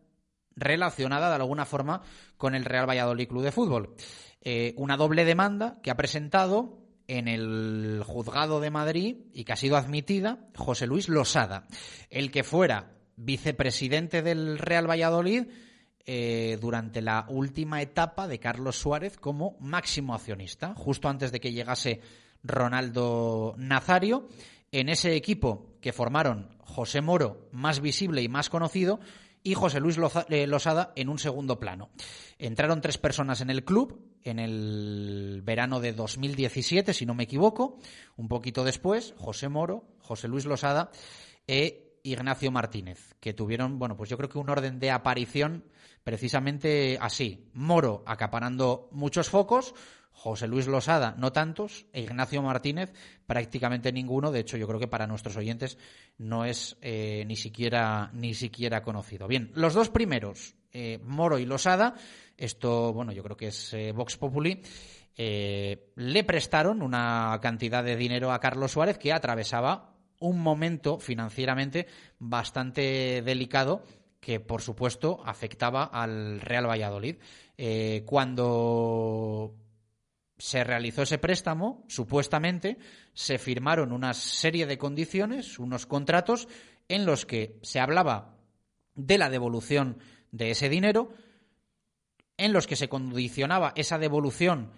relacionada de alguna forma con el Real Valladolid Club de Fútbol. Eh, una doble demanda que ha presentado en el juzgado de Madrid y que ha sido admitida José Luis Losada, el que fuera vicepresidente del Real Valladolid eh, durante la última etapa de Carlos Suárez como máximo accionista, justo antes de que llegase Ronaldo Nazario. En ese equipo que formaron José Moro, más visible y más conocido, y José Luis eh, Losada en un segundo plano. Entraron tres personas en el club en el verano de 2017, si no me equivoco, un poquito después, José Moro, José Luis Losada e Ignacio Martínez, que tuvieron, bueno, pues yo creo que un orden de aparición precisamente así. Moro acaparando muchos focos, José Luis Losada no tantos, e Ignacio Martínez prácticamente ninguno. De hecho, yo creo que para nuestros oyentes no es eh, ni siquiera ni siquiera conocido. Bien, los dos primeros, eh, Moro y Losada, esto, bueno, yo creo que es eh, Vox Populi. le prestaron una cantidad de dinero a Carlos Suárez que atravesaba un momento financieramente bastante delicado que por supuesto afectaba al Real Valladolid. Eh, cuando se realizó ese préstamo, supuestamente se firmaron una serie de condiciones, unos contratos en los que se hablaba de la devolución de ese dinero, en los que se condicionaba esa devolución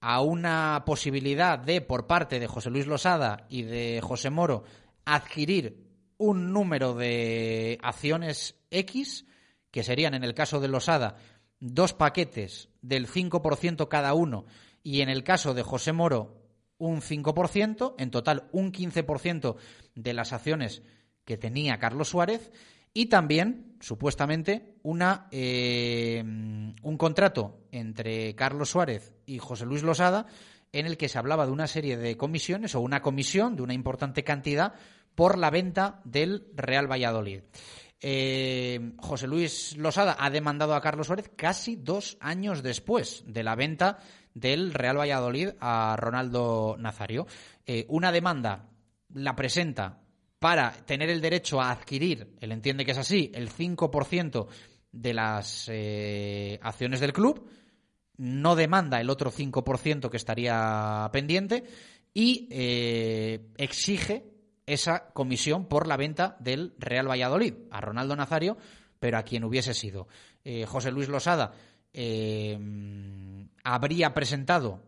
a una posibilidad de, por parte de José Luis Losada y de José Moro, adquirir un número de acciones X, que serían en el caso de Losada dos paquetes del 5% cada uno y en el caso de José Moro un 5%, en total un 15% de las acciones que tenía Carlos Suárez y también, supuestamente, una, eh, un contrato entre Carlos Suárez y José Luis Losada en el que se hablaba de una serie de comisiones o una comisión de una importante cantidad por la venta del Real Valladolid. Eh, José Luis Losada ha demandado a Carlos Suárez casi dos años después de la venta del Real Valladolid a Ronaldo Nazario. Eh, una demanda la presenta para tener el derecho a adquirir, él entiende que es así, el 5% de las eh, acciones del club, no demanda el otro 5% que estaría pendiente y exige esa comisión por la venta del Real Valladolid a Ronaldo Nazario, pero a quien hubiese sido. Eh, José Luis Losada eh, habría presentado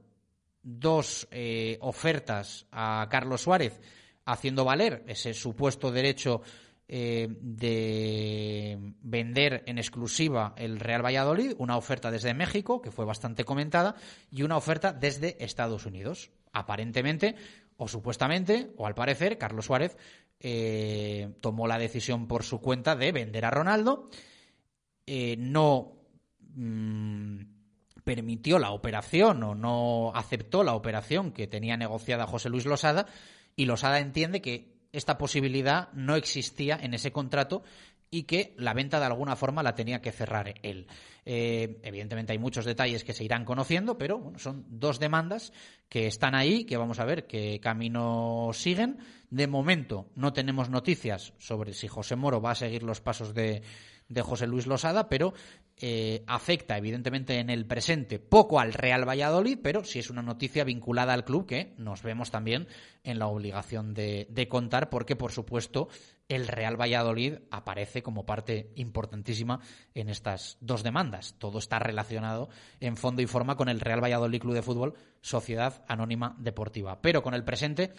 dos eh, ofertas a Carlos Suárez haciendo valer ese supuesto derecho de vender en exclusiva el Real Valladolid, una oferta desde México, que fue bastante comentada, y una oferta desde Estados Unidos. Aparentemente, o supuestamente, o al parecer, Carlos Suárez eh, tomó la decisión por su cuenta de vender a Ronaldo, eh, no mm, permitió la operación o no aceptó la operación que tenía negociada José Luis Losada y Losada entiende que esta posibilidad no existía en ese contrato y que la venta de alguna forma la tenía que cerrar él. Eh, evidentemente hay muchos detalles que se irán conociendo, pero son dos demandas que están ahí, que vamos a ver qué camino siguen. De momento no tenemos noticias sobre si José Moro va a seguir los pasos de, de José Luis Losada, pero eh, afecta evidentemente en el presente poco al Real Valladolid, pero sí es una noticia vinculada al club que nos vemos también en la obligación de, contar, porque por supuesto el Real Valladolid aparece como parte importantísima en estas dos demandas. Todo está relacionado en fondo y forma con el Real Valladolid Club de Fútbol, Sociedad Anónima Deportiva. Pero con el presente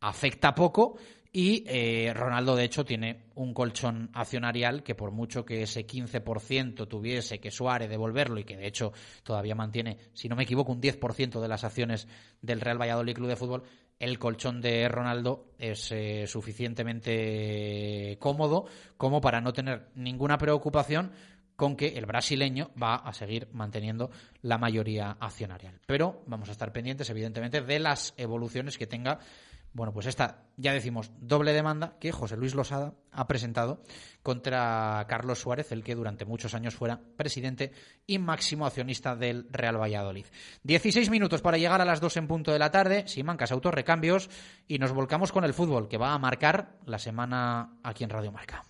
afecta poco y eh, Ronaldo, de hecho, tiene un colchón accionarial que por mucho que ese 15% tuviese que Suárez devolverlo y que de hecho todavía mantiene, si no me equivoco, un 10% de las acciones del Real Valladolid Club de Fútbol, el colchón de Ronaldo es eh, suficientemente cómodo como para no tener ninguna preocupación con que el brasileño va a seguir manteniendo la mayoría accionarial. Pero vamos a estar pendientes, evidentemente, de las evoluciones que tenga bueno, pues esta, ya decimos, doble demanda que José Luis Losada ha presentado contra Carlos Suárez, el que durante muchos años fuera presidente y máximo accionista del Real Valladolid. 16 minutos para llegar a las 2 en punto de la tarde, Simancas Autorrecambios, y nos volcamos con el fútbol, que va a marcar la semana aquí en Radio Marca.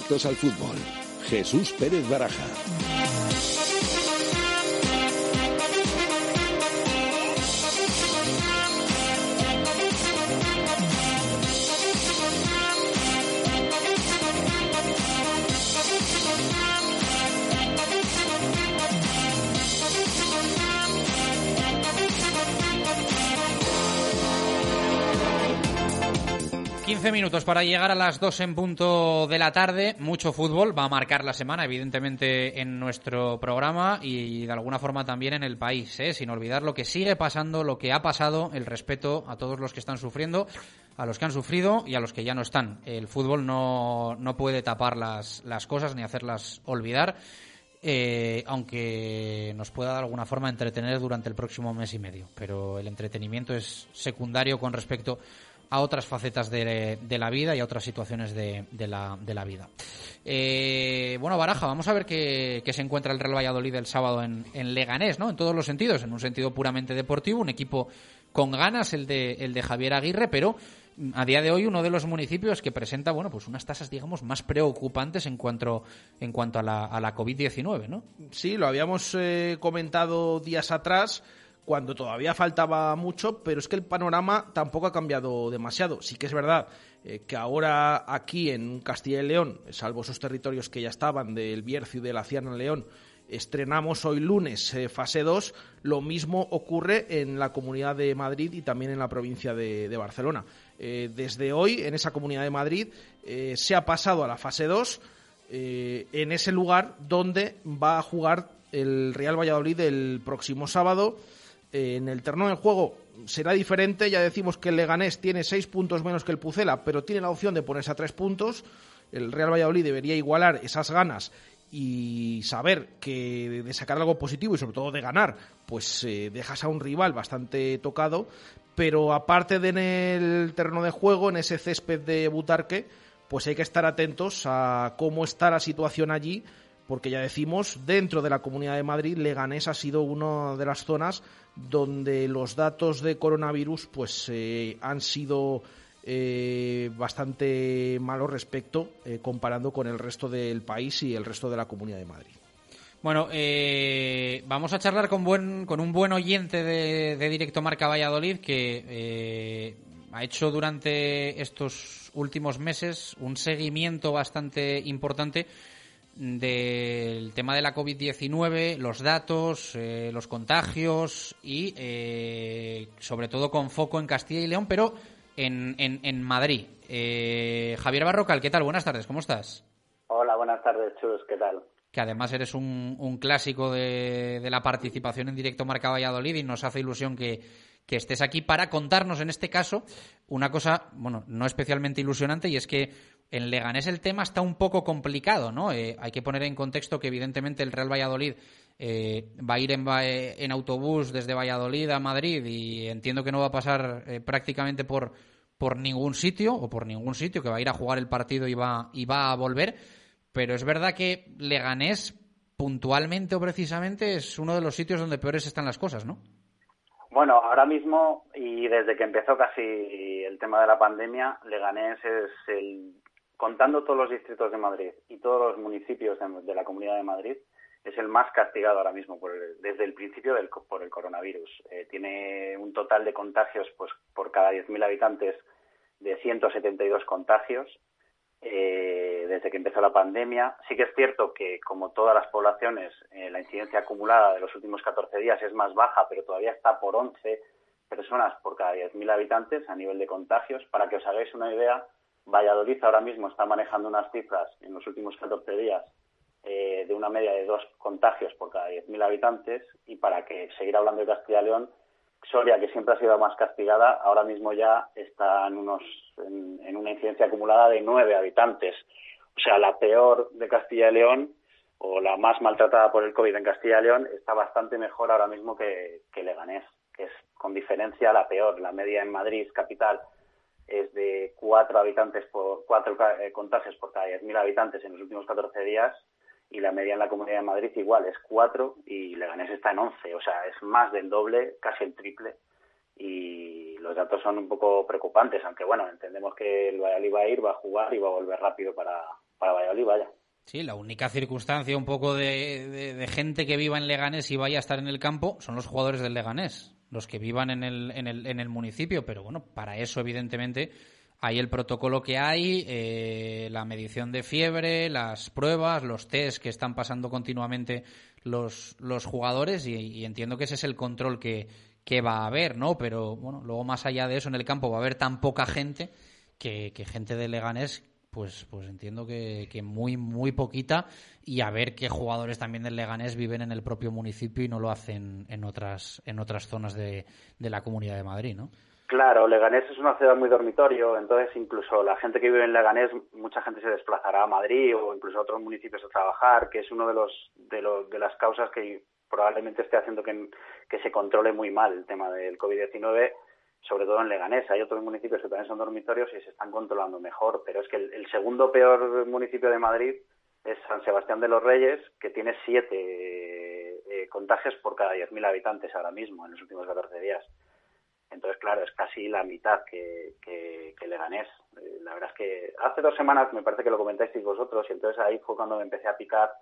Directos al fútbol. Jesús Pérez Baraja. 15 minutos para llegar a las 2 en punto de la tarde. Mucho fútbol va a marcar la semana, evidentemente, en nuestro programa y de alguna forma también en el país. ¿eh? Sin olvidar lo que sigue pasando, lo que ha pasado, el respeto a todos los que están sufriendo, a los que han sufrido y a los que ya no están. El fútbol no, no puede tapar las, las cosas ni hacerlas olvidar. Eh, aunque nos pueda de alguna forma entretener durante el próximo mes y medio. Pero el entretenimiento es secundario con respecto a otras facetas de, la vida y a otras situaciones de, la, de la, vida. Eh, bueno, Baraja, vamos a ver qué, se encuentra el Real Valladolid el sábado en, en, Leganés, ¿no? En todos los sentidos, en un sentido puramente deportivo, un equipo con ganas, el de, el de Javier Aguirre, pero a día de hoy uno de los municipios que presenta, bueno, pues unas tasas, digamos, más preocupantes en cuanto, en cuanto a la, a la COVID-19, ¿no? Sí, lo habíamos eh, comentado días atrás cuando todavía faltaba mucho, pero es que el panorama tampoco ha cambiado demasiado. Sí que es verdad eh, que ahora aquí en Castilla y León, salvo esos territorios que ya estaban del Bierzo y de la Ciana León, estrenamos hoy lunes eh, fase 2, lo mismo ocurre en la Comunidad de Madrid y también en la provincia de, Barcelona. Eh, desde hoy, en esa Comunidad de Madrid, se ha pasado a la fase 2 en ese lugar donde va a jugar el Real Valladolid el próximo sábado en el terreno del juego será diferente. Ya decimos que el Leganés tiene seis puntos menos que el Pucela, pero tiene la opción de ponerse a tres puntos. El Real Valladolid debería igualar esas ganas y saber que de sacar algo positivo y sobre todo de ganar, pues eh, dejas a un rival bastante tocado. Pero aparte de en el terreno de juego, en ese césped de Butarque, pues hay que estar atentos a cómo está la situación allí porque ya decimos, dentro de la Comunidad de Madrid, Leganés ha sido una de las zonas donde los datos de coronavirus pues eh, han sido eh, bastante malos respecto eh, comparando con el resto del país y el resto de la Comunidad de Madrid. Bueno, vamos a charlar con, buen, con un buen oyente de Directo Marca Valladolid que ha hecho durante estos últimos meses un seguimiento bastante importante del tema de la COVID-19, los datos, eh, los contagios y eh, sobre todo con foco en Castilla y León, pero en, en, Madrid. Eh, Javier Barrocal, ¿qué tal? Buenas tardes, ¿cómo estás? Hola, buenas tardes, Chus, ¿qué tal? Que además eres un, un clásico de, de la participación en directo Marca Valladolid y nos hace ilusión que, que estés aquí para contarnos en este caso una cosa, bueno, no especialmente ilusionante y es que en Leganés el tema está un poco complicado, ¿no? Eh, hay que poner en contexto que evidentemente el Real Valladolid eh, va a ir eh, en, autobús desde Valladolid a Madrid y entiendo que no va a pasar prácticamente por, por ningún sitio o por ningún sitio, que va a ir a jugar el partido y va, y va a volver. Pero es verdad que Leganés puntualmente o precisamente es uno de los sitios donde peores están las cosas, ¿no? Bueno, ahora mismo y desde que empezó casi el tema de la pandemia, Leganés es el contando todos los distritos de Madrid y todos los municipios de, la Comunidad de Madrid, es el más castigado ahora mismo desde el principio del, por el coronavirus. Eh, tiene un total de contagios pues, por cada 10.000 habitantes de 172 contagios eh, desde que empezó la pandemia. Sí que es cierto que, como todas las poblaciones, eh, la incidencia acumulada de los últimos 14 días es más baja, pero todavía está por 11 personas por cada 10.000 habitantes a nivel de contagios. Para que os hagáis una idea, Valladolid ahora mismo está manejando unas cifras en los últimos 14 días eh, de una media de dos contagios por cada 10.000 habitantes y para que seguir hablando de Castilla y León, Soria, que siempre ha sido más castigada, ahora mismo ya está en, unos, en, una incidencia acumulada de nueve habitantes. O sea, la peor de Castilla y León o la más maltratada por el COVID en Castilla y León está bastante mejor ahora mismo que, que Leganés, que es con diferencia la peor. La media en Madrid, capital, es de cuatro habitantes por cuatro eh, contagios por cada 10.000 habitantes en los últimos 14 días y la media en la Comunidad de Madrid igual, es cuatro y Leganés está en 11, o sea, es más del doble, casi el triple y los datos son un poco preocupantes, aunque bueno, entendemos que el Valladolid va a ir, va a jugar y va a volver rápido para, para Valladolid, vaya. Sí, la única circunstancia un poco de, de, gente que viva en Leganés y vaya a estar en el campo son los jugadores del Leganés, los que vivan en el, en el, en el municipio, pero bueno, para eso evidentemente hay el protocolo que hay, eh, la medición de fiebre, las pruebas, los test que están pasando continuamente los, los jugadores y, entiendo que ese es el control que, que va a haber, ¿no? Pero bueno, luego más allá de eso en el campo va a haber tan poca gente que, que gente de Leganés pues, pues entiendo que, que, muy, muy poquita y a ver qué jugadores también del Leganés viven en el propio municipio y no lo hacen en otras, en otras zonas de, de la Comunidad de Madrid, ¿no? Claro, Leganés es una ciudad muy dormitorio, entonces incluso la gente que vive en Leganés, mucha gente se desplazará a Madrid o incluso a otros municipios a trabajar, que es uno de los de, los, de las causas que probablemente esté haciendo que, que se controle muy mal el tema del COVID-19, sobre todo en Leganés. Hay otros municipios que también son dormitorios y se están controlando mejor, pero es que el, segundo peor municipio de Madrid es San Sebastián de los Reyes, que tiene siete eh, contagios por cada 10.000 habitantes ahora mismo, en los últimos 14 días. Entonces, claro, es casi la mitad que, que, que Leganés. Eh, la verdad es que hace dos semanas me parece que lo comentasteis vosotros y entonces ahí fue cuando me empecé a picar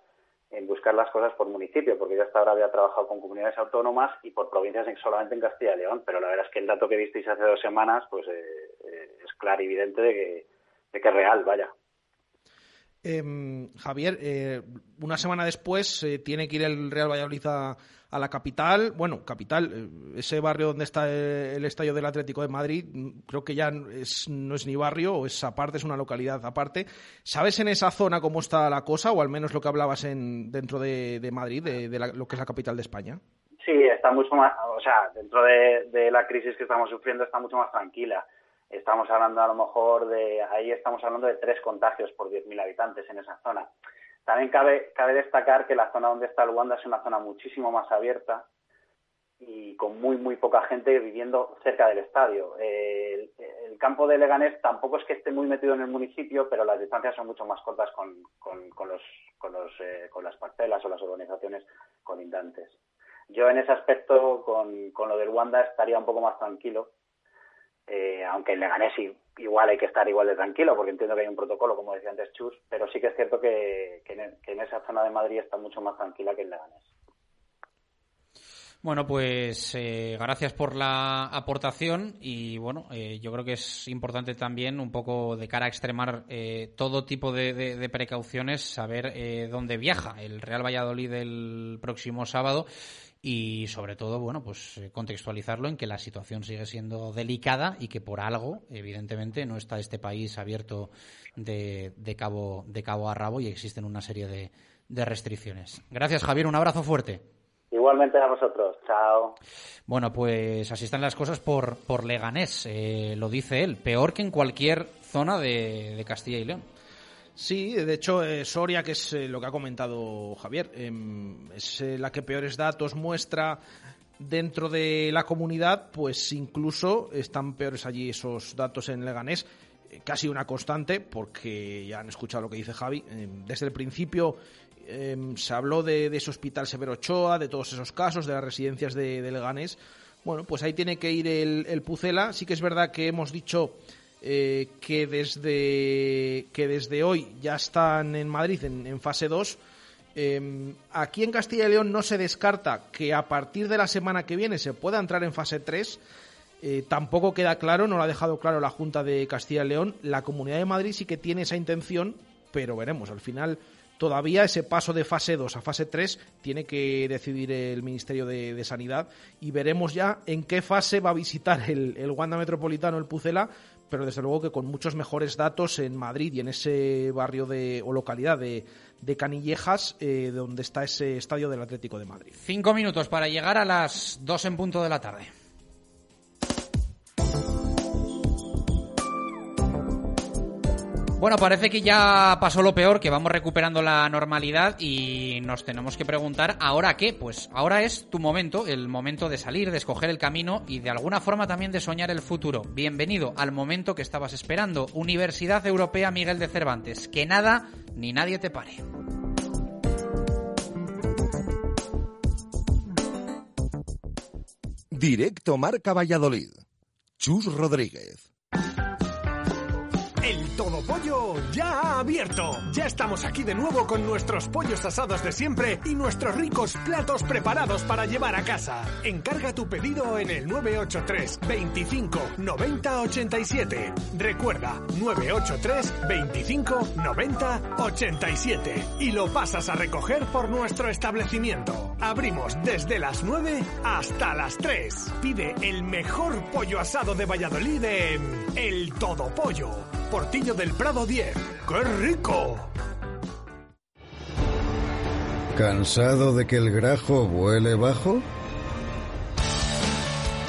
en buscar las cosas por municipio, porque yo hasta ahora había trabajado con comunidades autónomas y por provincias solamente en Castilla y León, pero la verdad es que el dato que visteis hace dos semanas pues eh, eh, es claro y evidente de que, de que es real, vaya. Em, Javier, eh, una semana después eh, tiene que ir el Real Valladolid a, la capital. Bueno, capital, eh, ese barrio donde está el, estadio del Atlético de Madrid, mm, creo que ya es, no es ni barrio, o es aparte, es una localidad aparte. ¿Sabes en esa zona cómo está la cosa, o al menos lo que hablabas en, dentro de, Madrid, de, lo que es la capital de España? Sí, está mucho más, o sea, dentro de la crisis que estamos sufriendo está mucho más tranquila estamos hablando a lo mejor de, ahí estamos hablando de tres contagios por 10.000 habitantes en esa zona. También cabe, destacar que la zona donde está el Wanda es una zona muchísimo más abierta y con muy, muy poca gente viviendo cerca del estadio. El, campo de Leganés tampoco es que esté muy metido en el municipio, pero las distancias son mucho más cortas con, eh, las parcelas o las organizaciones colindantes. Yo en ese aspecto, con, lo del Wanda, estaría un poco más tranquilo, eh, aunque en Leganés igual hay que estar igual de tranquilo, porque entiendo que hay un protocolo, como decía antes Chus, pero sí que es cierto que, en, esa zona de Madrid está mucho más tranquila que en Leganés. Bueno, pues eh, gracias por la aportación y bueno, eh, yo creo que es importante también un poco de cara a extremar todo tipo de, de precauciones, saber dónde viaja el Real Valladolid el próximo sábado y sobre todo, bueno, pues eh, contextualizarlo en que la situación sigue siendo delicada y que por algo, evidentemente, no está este país abierto de, de cabo, de cabo a rabo y existen una serie de, de restricciones. Gracias, Javier. Un abrazo fuerte. Igualmente a vosotros. Chao. Bueno, pues así están las cosas por, por Leganés. Eh, lo dice él. Peor que en cualquier zona de, de Castilla y León. Sí, de hecho, eh, Soria, que es eh, lo que ha comentado Javier, em, es eh, la que peores datos muestra dentro de la comunidad, pues incluso están peores allí esos datos en Leganés. Casi una constante, porque ya han escuchado lo que dice Javi. Em, desde el principio em, se habló de, ese hospital Severo Ochoa, de todos esos casos, de las residencias de, Leganés. Bueno, pues ahí tiene que ir el, el Pucela. Sí que es verdad que hemos dicho eh, que, desde, que desde hoy ya están en Madrid en, fase 2. Em, aquí en Castilla y León no se descarta que a partir de la semana que viene se pueda entrar en fase 3. Eh, tampoco queda claro, no lo ha dejado claro la Junta de Castilla y León. La Comunidad de Madrid sí que tiene esa intención, pero veremos. Al final, todavía ese paso de fase 2 a fase 3 tiene que decidir el Ministerio de, Sanidad y veremos ya en qué fase va a visitar el, el Wanda Metropolitano, el Pucela, pero desde luego que con muchos mejores datos en Madrid y en ese barrio de, o localidad de, de Canillejas, eh, donde está ese estadio del Atlético de Madrid. Cinco minutos para llegar a las dos en punto de la tarde. Bueno, parece que ya pasó lo peor, que vamos recuperando la normalidad y nos tenemos que preguntar, ¿ahora qué? Pues ahora es tu momento, el momento de salir, de escoger el camino y de alguna forma también de soñar el futuro. Bienvenido al momento que estabas esperando. Universidad Europea Miguel de Cervantes. Que nada ni nadie te pare. Directo Marca Valladolid. Chus Rodríguez. Todo Pollo ya ha abierto. Ya estamos aquí de nuevo con nuestros pollos asados de siempre y nuestros ricos platos preparados para llevar a casa. Encarga tu pedido en el 983 25 90 87. Recuerda, 983 25 90 87. Y lo pasas a recoger por nuestro establecimiento. Abrimos desde las 9 hasta las 3. Pide el mejor pollo asado de Valladolid en El Todo Pollo. Portillo del Prado 10. ¡Qué rico! ¿Cansado de que el grajo vuele bajo?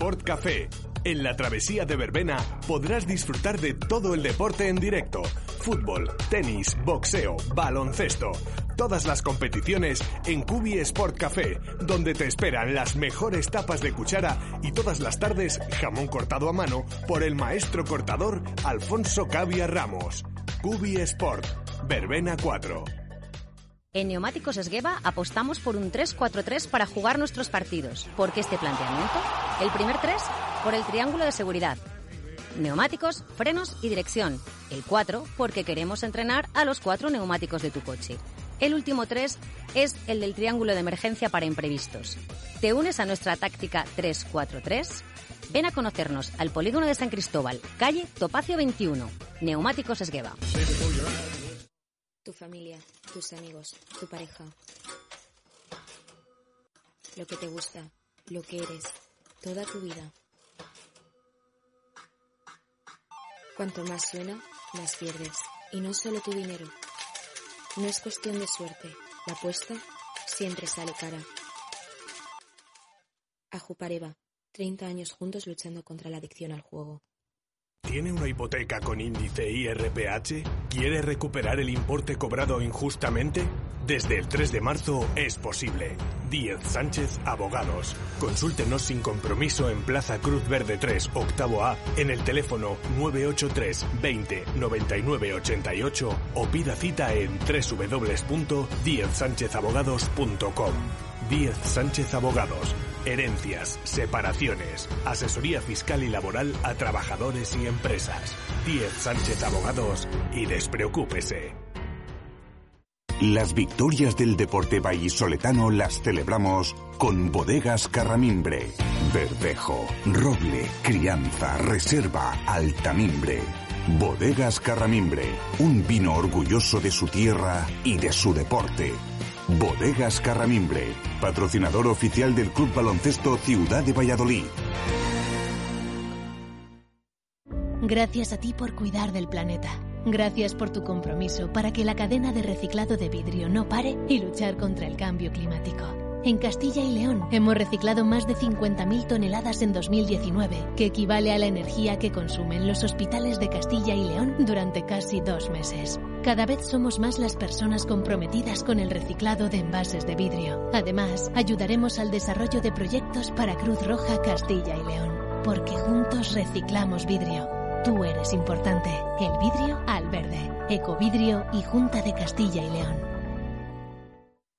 Sport Café. En la travesía de Verbena podrás disfrutar de todo el deporte en directo. Fútbol, tenis, boxeo, baloncesto. Todas las competiciones en Cubi Sport Café, donde te esperan las mejores tapas de cuchara y todas las tardes jamón cortado a mano por el maestro cortador Alfonso Cavia Ramos. Cubi Sport, Verbena 4. En Neumáticos Esgueva apostamos por un 3-4-3 para jugar nuestros partidos. ¿Por qué este planteamiento? El primer 3 por el triángulo de seguridad. Neumáticos, frenos y dirección. El 4 porque queremos entrenar a los cuatro neumáticos de tu coche. El último 3 es el del triángulo de emergencia para imprevistos. ¿Te unes a nuestra táctica 3-4-3? Ven a conocernos al polígono de San Cristóbal, calle Topacio 21. Neumáticos Esgueva. Tu familia, tus amigos, tu pareja. Lo que te gusta, lo que eres, toda tu vida. Cuanto más suena, más pierdes. Y no solo tu dinero. No es cuestión de suerte. La apuesta siempre sale cara. Ajupareva, 30 años juntos luchando contra la adicción al juego. ¿Tiene una hipoteca con índice IRPH? ¿Quiere recuperar el importe cobrado injustamente? Desde el 3 de marzo es posible. Díez Sánchez Abogados. Consúltenos sin compromiso en Plaza Cruz Verde 3, octavo A, en el teléfono 983 20 99 88 o pida cita en www.diezsánchezabogados.com. Díez Sánchez Abogados. Herencias, separaciones, asesoría fiscal y laboral a trabajadores y empresas. Díez Sánchez Abogados y despreocúpese. Las victorias del deporte vallisoletano las celebramos con bodegas Carramimbre. Verdejo, roble, crianza, reserva, altamimbre. Bodegas Carramimbre, un vino orgulloso de su tierra y de su deporte. Bodegas Carramimbre, patrocinador oficial del Club Baloncesto Ciudad de Valladolid. Gracias a ti por cuidar del planeta. Gracias por tu compromiso para que la cadena de reciclado de vidrio no pare y luchar contra el cambio climático. En Castilla y León hemos reciclado más de 50.000 toneladas en 2019, que equivale a la energía que consumen los hospitales de Castilla y León durante casi dos meses. Cada vez somos más las personas comprometidas con el reciclado de envases de vidrio. Además, ayudaremos al desarrollo de proyectos para Cruz Roja Castilla y León, porque juntos reciclamos vidrio. Tú eres importante. El vidrio al verde. Ecovidrio y Junta de Castilla y León.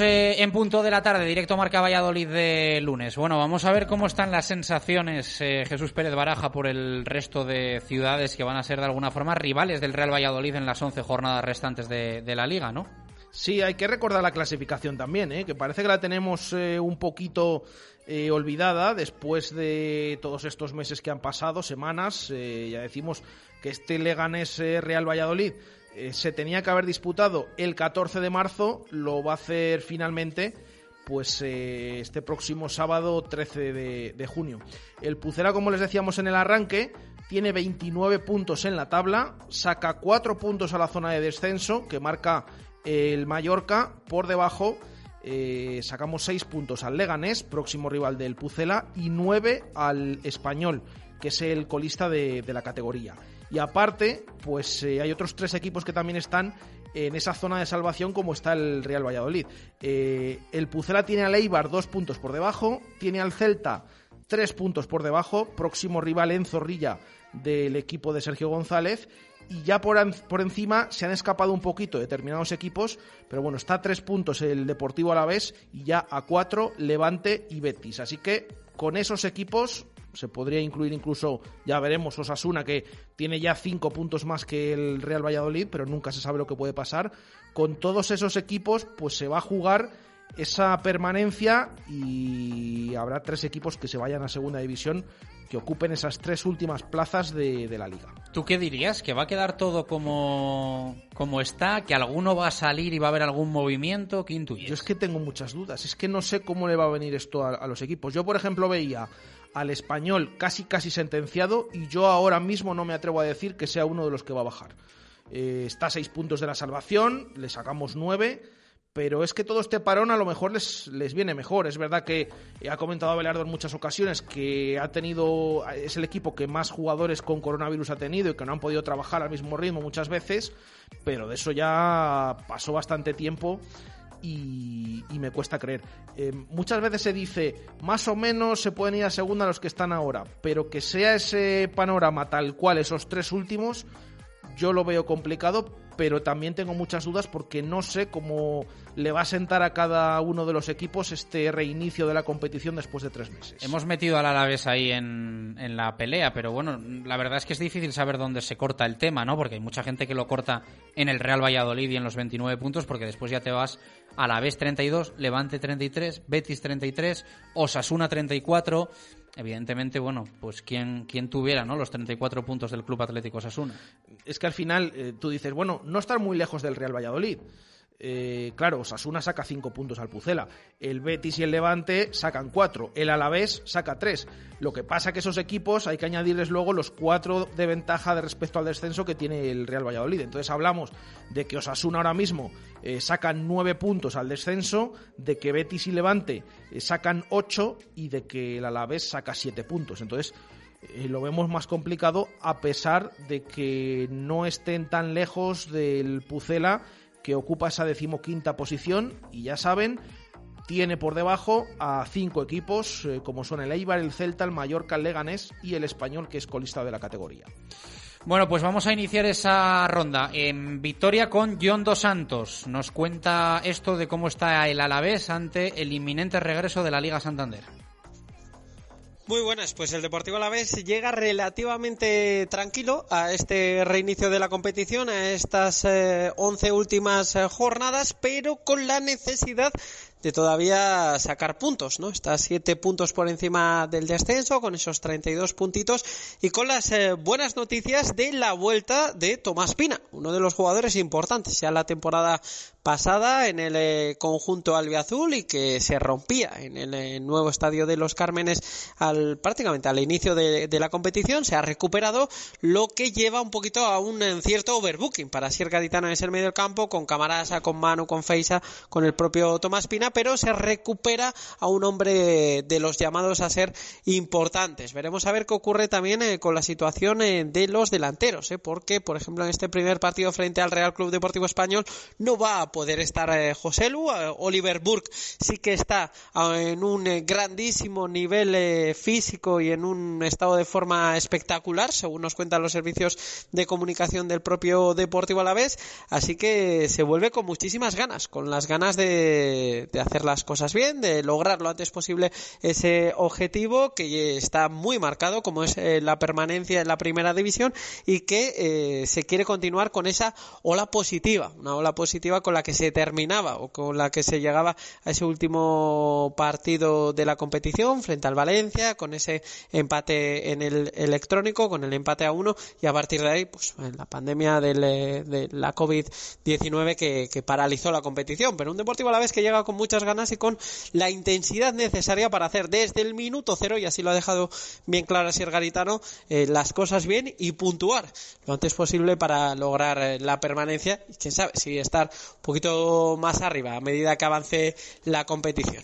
Eh, en punto de la tarde, directo Marca Valladolid de lunes. Bueno, vamos a ver cómo están las sensaciones, eh, Jesús Pérez Baraja, por el resto de ciudades que van a ser de alguna forma rivales del Real Valladolid en las 11 jornadas restantes de, la liga, ¿no? Sí, hay que recordar la clasificación también, ¿eh? que parece que la tenemos eh, un poquito olvidada después de todos estos meses que han pasado, semanas. Ya decimos que este Leganés eh, Real Valladolid eh, se tenía que haber disputado el 14 de marzo, lo va a hacer finalmente pues eh, este próximo sábado 13 de, junio. El Pucera, como les decíamos en el arranque, tiene 29 puntos en la tabla, saca 4 puntos a la zona de descenso que marca el Mallorca, por debajo eh, sacamos 6 puntos al Leganés, próximo rival del Pucela, y 9 al Español, que es el colista de la categoría. Y aparte, pues eh, hay otros tres equipos que también están en esa zona de salvación como está el Real Valladolid. Eh, el Pucela tiene al Eibar dos puntos por debajo, tiene al Celta tres puntos por debajo, próximo rival en Zorrilla del equipo de Sergio González. Y ya por, por encima se han escapado un poquito determinados equipos, pero bueno, está a tres puntos el Deportivo Alavés y ya a cuatro Levante y Betis. Así que con esos equipos se podría incluir incluso, ya veremos, Osasuna, que tiene ya cinco puntos más que el Real Valladolid, pero nunca se sabe lo que puede pasar. Con todos esos equipos, pues se va a jugar esa permanencia y habrá tres equipos que se vayan a segunda división que ocupen esas tres últimas plazas de, de la liga. ¿Tú qué dirías? ¿Que va a quedar todo como, como está? ¿Que alguno va a salir y va a haber algún movimiento? ¿Qué intuyes? Yo es que tengo muchas dudas. Es que no sé cómo le va a venir esto a, a los equipos. Yo, por ejemplo, veía al español casi casi sentenciado y yo ahora mismo no me atrevo a decir que sea uno de los que va a bajar. Eh, está a seis puntos de la salvación, le sacamos nueve, pero es que todo este parón a lo mejor les, les viene mejor. Es verdad que ha comentado Abelardo en muchas ocasiones que ha tenido, es el equipo que más jugadores con coronavirus ha tenido y que no han podido trabajar al mismo ritmo muchas veces, pero de eso ya pasó bastante tiempo y, y me cuesta creer. Eh, muchas veces se dice, más o menos se pueden ir a segunda los que están ahora, pero que sea ese panorama tal cual, esos tres últimos, yo lo veo complicado, pero también tengo muchas dudas porque no sé cómo le va a sentar a cada uno de los equipos este reinicio de la competición después de tres meses. Hemos metido al Alavés ahí en, la pelea, pero bueno, la verdad es que es difícil saber dónde se corta el tema, ¿no? Porque hay mucha gente que lo corta en el Real Valladolid y en los 29 puntos, porque después ya te vas a Alavés 32, Levante 33, Betis 33, Osasuna 34. Evidentemente, bueno, pues quien, quien tuviera, ¿no? Los 34 puntos del Club Atlético Osasuna. Es que al final eh, tú dices, bueno, no estar muy lejos del Real Valladolid. Eh, claro, Osasuna saca 5 puntos al Pucela. El Betis y el Levante sacan 4. El Alavés saca 3. Lo que pasa que esos equipos hay que añadirles luego los 4 de ventaja de respecto al descenso que tiene el Real Valladolid. Entonces hablamos de que Osasuna ahora mismo eh, sacan 9 puntos al descenso, de que Betis y Levante sacan 8 y de que el Alavés saca 7 puntos. Entonces eh, lo vemos más complicado a pesar de que no estén tan lejos del Pucela que ocupa esa decimoquinta posición y ya saben, tiene por debajo a cinco equipos eh, como son el Eibar, el Celta, el Mallorca, el Leganés y el Español que es colista de la categoría. Bueno, pues vamos a iniciar esa ronda. En victoria con John Dos Santos. Nos cuenta esto de cómo está el Alavés ante el inminente regreso de la Liga Santander. Muy buenas, pues el Deportivo Alavés llega relativamente tranquilo a este reinicio de la competición, a estas eh, 11 últimas eh, jornadas, pero con la necesidad de todavía sacar puntos, ¿no? Está siete puntos por encima del descenso, con esos 32 puntitos, y con las eh, buenas noticias de la vuelta de Tomás Pina, uno de los jugadores importantes ya la temporada pasada en el eh, conjunto albiazul y que se rompía en el eh, nuevo estadio de los Cármenes al prácticamente al inicio de, de, la competición se ha recuperado lo que lleva un poquito a un eh, cierto overbooking para Sier Gaditano en el medio del campo con Camarasa, con Manu, con Feisa, con el propio Tomás Pina pero se recupera a un hombre de los llamados a ser importantes. Veremos a ver qué ocurre también eh, con la situación eh, de los delanteros, eh, porque, por ejemplo, en este primer partido frente al Real Club Deportivo Español no va a poder estar José Lu. Oliver Burke sí que está en un grandísimo nivel físico y en un estado de forma espectacular, según nos cuentan los servicios de comunicación del propio Deportivo Alavés. Así que se vuelve con muchísimas ganas, con las ganas de, hacer las cosas bien, de lograr lo antes posible ese objetivo que está muy marcado, como es eh, la permanencia en la primera división y que eh, se quiere continuar con esa ola positiva, una ola positiva con la que se terminaba o con la que se llegaba a ese último partido de la competición frente al Valencia, con ese empate en el electrónico, con el empate a uno y a partir de ahí, pues la pandemia eh, de la COVID-19 que, que paralizó la competición, pero un Deportivo a la vez que llega con muchas ganas y con la intensidad necesaria para hacer desde el minuto cero, y así lo ha dejado bien claro Sir Garitano, eh, las cosas bien y puntuar lo antes posible para lograr eh, la permanencia. Y quién sabe si estar poquito más arriba a medida que avance la competición.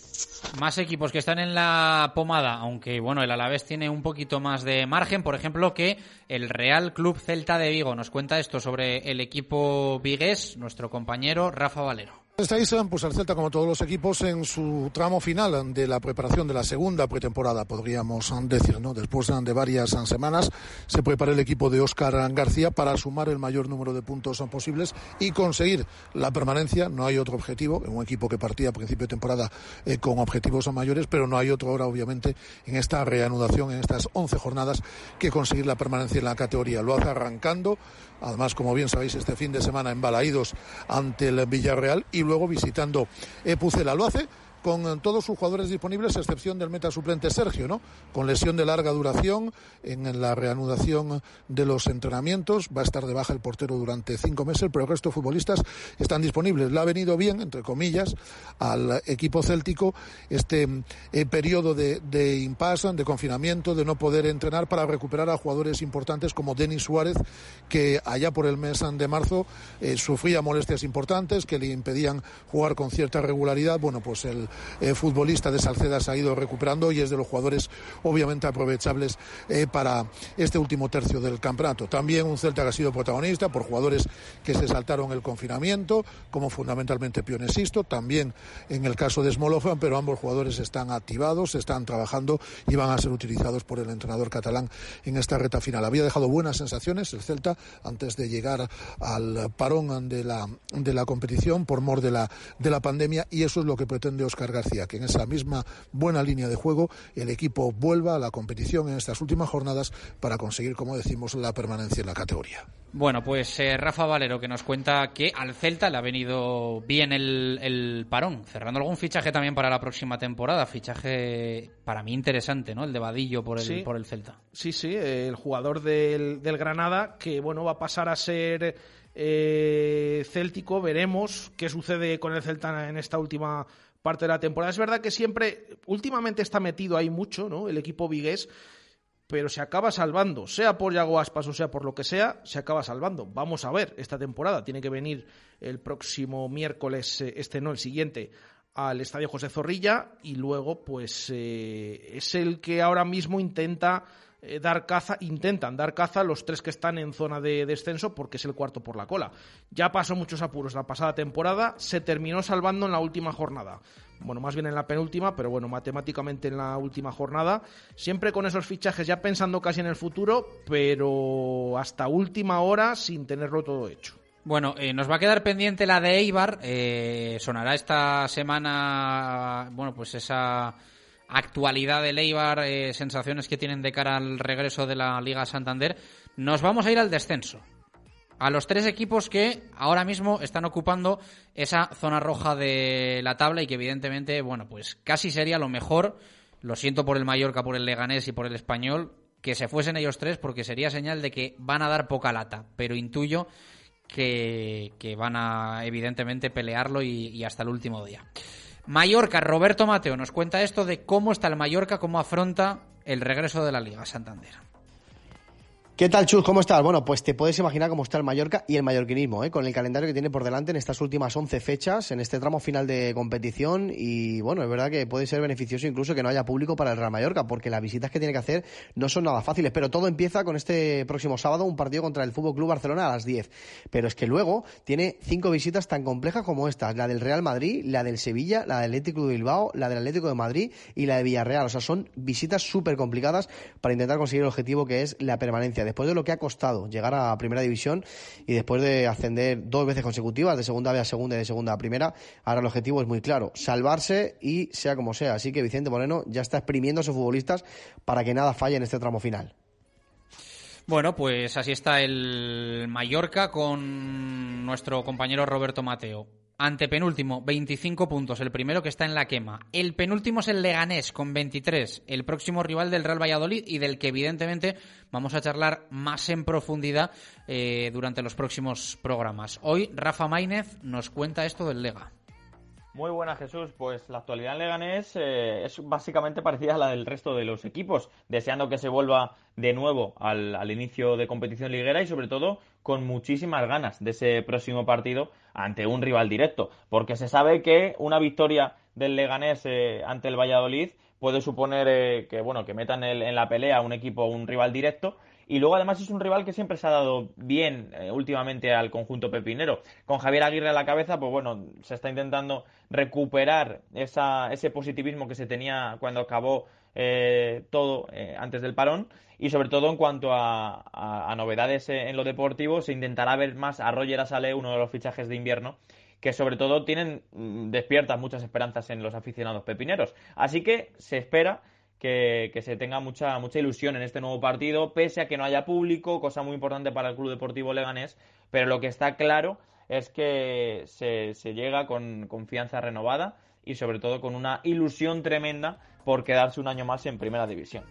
Más equipos que están en la pomada, aunque bueno, el Alavés tiene un poquito más de margen, por ejemplo, que el Real Club Celta de Vigo. Nos cuenta esto sobre el equipo vigués, nuestro compañero Rafa Valero. Estáis pues el Celta, como todos los equipos, en su tramo final de la preparación de la segunda pretemporada, podríamos decir, ¿no? Después de varias semanas, se prepara el equipo de Óscar García para sumar el mayor número de puntos posibles y conseguir la permanencia. No hay otro objetivo, en un equipo que partía a principio de temporada eh, con objetivos mayores, pero no hay otro ahora, obviamente, en esta reanudación, en estas 11 jornadas, que conseguir la permanencia en la categoría. Lo hace arrancando Además, como bien sabéis, este fin de semana en ante el Villarreal y luego visitando Pucela. Lo hace con todos sus jugadores disponibles, a excepción del meta suplente Sergio, ¿no? Con lesión de larga duración en la reanudación de los entrenamientos. Va a estar de baja el portero durante cinco meses, pero el resto de futbolistas están disponibles. Le ha venido bien, entre comillas, al equipo céltico este eh, periodo de, de impasse, de confinamiento, de no poder entrenar para recuperar a jugadores importantes como Denis Suárez, que allá por el mes de marzo eh, sufría molestias importantes que le impedían jugar con cierta regularidad. Bueno, pues el eh, futbolista de Salceda se ha ido recuperando y es de los jugadores obviamente aprovechables eh, para este último tercio del campeonato. También un Celta que ha sido protagonista por jugadores que se saltaron el confinamiento, como fundamentalmente Pionesisto, también en el caso de Smolofan, pero ambos jugadores están activados, están trabajando y van a ser utilizados por el entrenador catalán en esta reta final. Había dejado buenas sensaciones el Celta antes de llegar al parón de la, de la competición por mor de la, de la pandemia y eso es lo que pretende Oscar García, que en esa misma buena línea de juego el equipo vuelva a la competición en estas últimas jornadas para conseguir, como decimos, la permanencia en la categoría. Bueno, pues eh, Rafa Valero que nos cuenta que al Celta le ha venido bien el, parón, cerrando algún fichaje también para la próxima temporada, fichaje para mí interesante, ¿no? El de Vadillo por el, por el Celta. Sí, sí, el jugador del, del Granada que, bueno, va a pasar a ser eh, céltico, veremos qué sucede con el Celta en esta última parte de la temporada. Es verdad que siempre, últimamente está metido ahí mucho, ¿no? El equipo vigués, pero se acaba salvando, sea por Yago Aspas o sea por lo que sea, se acaba salvando. Vamos a ver esta temporada. Tiene que venir el próximo miércoles, eh, este no, el siguiente, al Estadio José Zorrilla y luego, pues, eh, es el que ahora mismo intenta eh, dar caza, intentan dar caza los tres que están en zona de descenso porque es el cuarto por la cola. Ya pasó muchos apuros la pasada temporada, se terminó salvando en la última jornada. Bueno, más bien en la penúltima, pero bueno, matemáticamente en la última jornada. Siempre con esos fichajes, ya pensando casi en el futuro, pero hasta última hora sin tenerlo todo hecho. Bueno, eh, nos va a quedar pendiente la de Eibar. Eh, sonará esta semana, bueno, pues esa actualidad de Leibar, eh, sensaciones que tienen de cara al regreso de la Liga Santander, nos vamos a ir al descenso. A los tres equipos que ahora mismo están ocupando esa zona roja de la tabla y que evidentemente, bueno, pues casi sería lo mejor, lo siento por el Mallorca, por el Leganés y por el Español, que se fuesen ellos tres porque sería señal de que van a dar poca lata, pero intuyo que, van a evidentemente pelearlo y hasta el último día. Mallorca, Roberto Mateo nos cuenta esto de cómo está el Mallorca, cómo afronta el regreso de la Liga Santander. ¿Qué tal, Chus? ¿Cómo estás? Bueno, pues te puedes imaginar cómo está el Mallorca y el mallorquinismo, ¿eh? con el calendario que tiene por delante en estas últimas 11 fechas, en este tramo final de competición. Y bueno, es verdad que puede ser beneficioso incluso que no haya público para el Real Mallorca, porque las visitas que tiene que hacer no son nada fáciles. Pero todo empieza con este próximo sábado, un partido contra el Fútbol Club Barcelona a las 10. Pero es que luego tiene cinco visitas tan complejas como estas: la del Real Madrid, la del Sevilla, la del Atlético de Bilbao, la del Atlético de Madrid y la de Villarreal. O sea, son visitas súper complicadas para intentar conseguir el objetivo que es la permanencia. Después de lo que ha costado llegar a primera división y después de ascender dos veces consecutivas, de segunda a segunda y de segunda a primera, ahora el objetivo es muy claro, salvarse y sea como sea. Así que Vicente Moreno ya está exprimiendo a sus futbolistas para que nada falle en este tramo final. Bueno, pues así está el Mallorca con nuestro compañero Roberto Mateo. Antepenúltimo, 25 puntos, el primero que está en la quema. El penúltimo es el Leganés con 23, el próximo rival del Real Valladolid y del que evidentemente vamos a charlar más en profundidad eh, durante los próximos programas. Hoy Rafa Maínez nos cuenta esto del Lega. Muy buena Jesús, pues la actualidad en Leganés eh, es básicamente parecida a la del resto de los equipos, deseando que se vuelva de nuevo al, al, inicio de competición liguera y sobre todo con muchísimas ganas de ese próximo partido ante un rival directo, porque se sabe que una victoria del Leganés eh, ante el Valladolid puede suponer eh, que bueno que metan el, en la pelea un equipo un rival directo y luego además es un rival que siempre se ha dado bien eh, últimamente al conjunto pepinero. Con Javier Aguirre a la cabeza, pues bueno, se está intentando recuperar esa, ese positivismo que se tenía cuando acabó eh, todo eh, antes del parón y sobre todo en cuanto a, a, novedades en lo deportivo se intentará ver más a Roger Asale, uno de los fichajes de invierno que sobre todo tienen mm, despiertas muchas esperanzas en los aficionados pepineros. Así que se espera que, se tenga mucha, mucha ilusión en este nuevo partido, pese a que no haya público, cosa muy importante para el Club Deportivo Leganés, pero lo que está claro es que se, se llega con confianza renovada y sobre todo con una ilusión tremenda por quedarse un año más en primera división.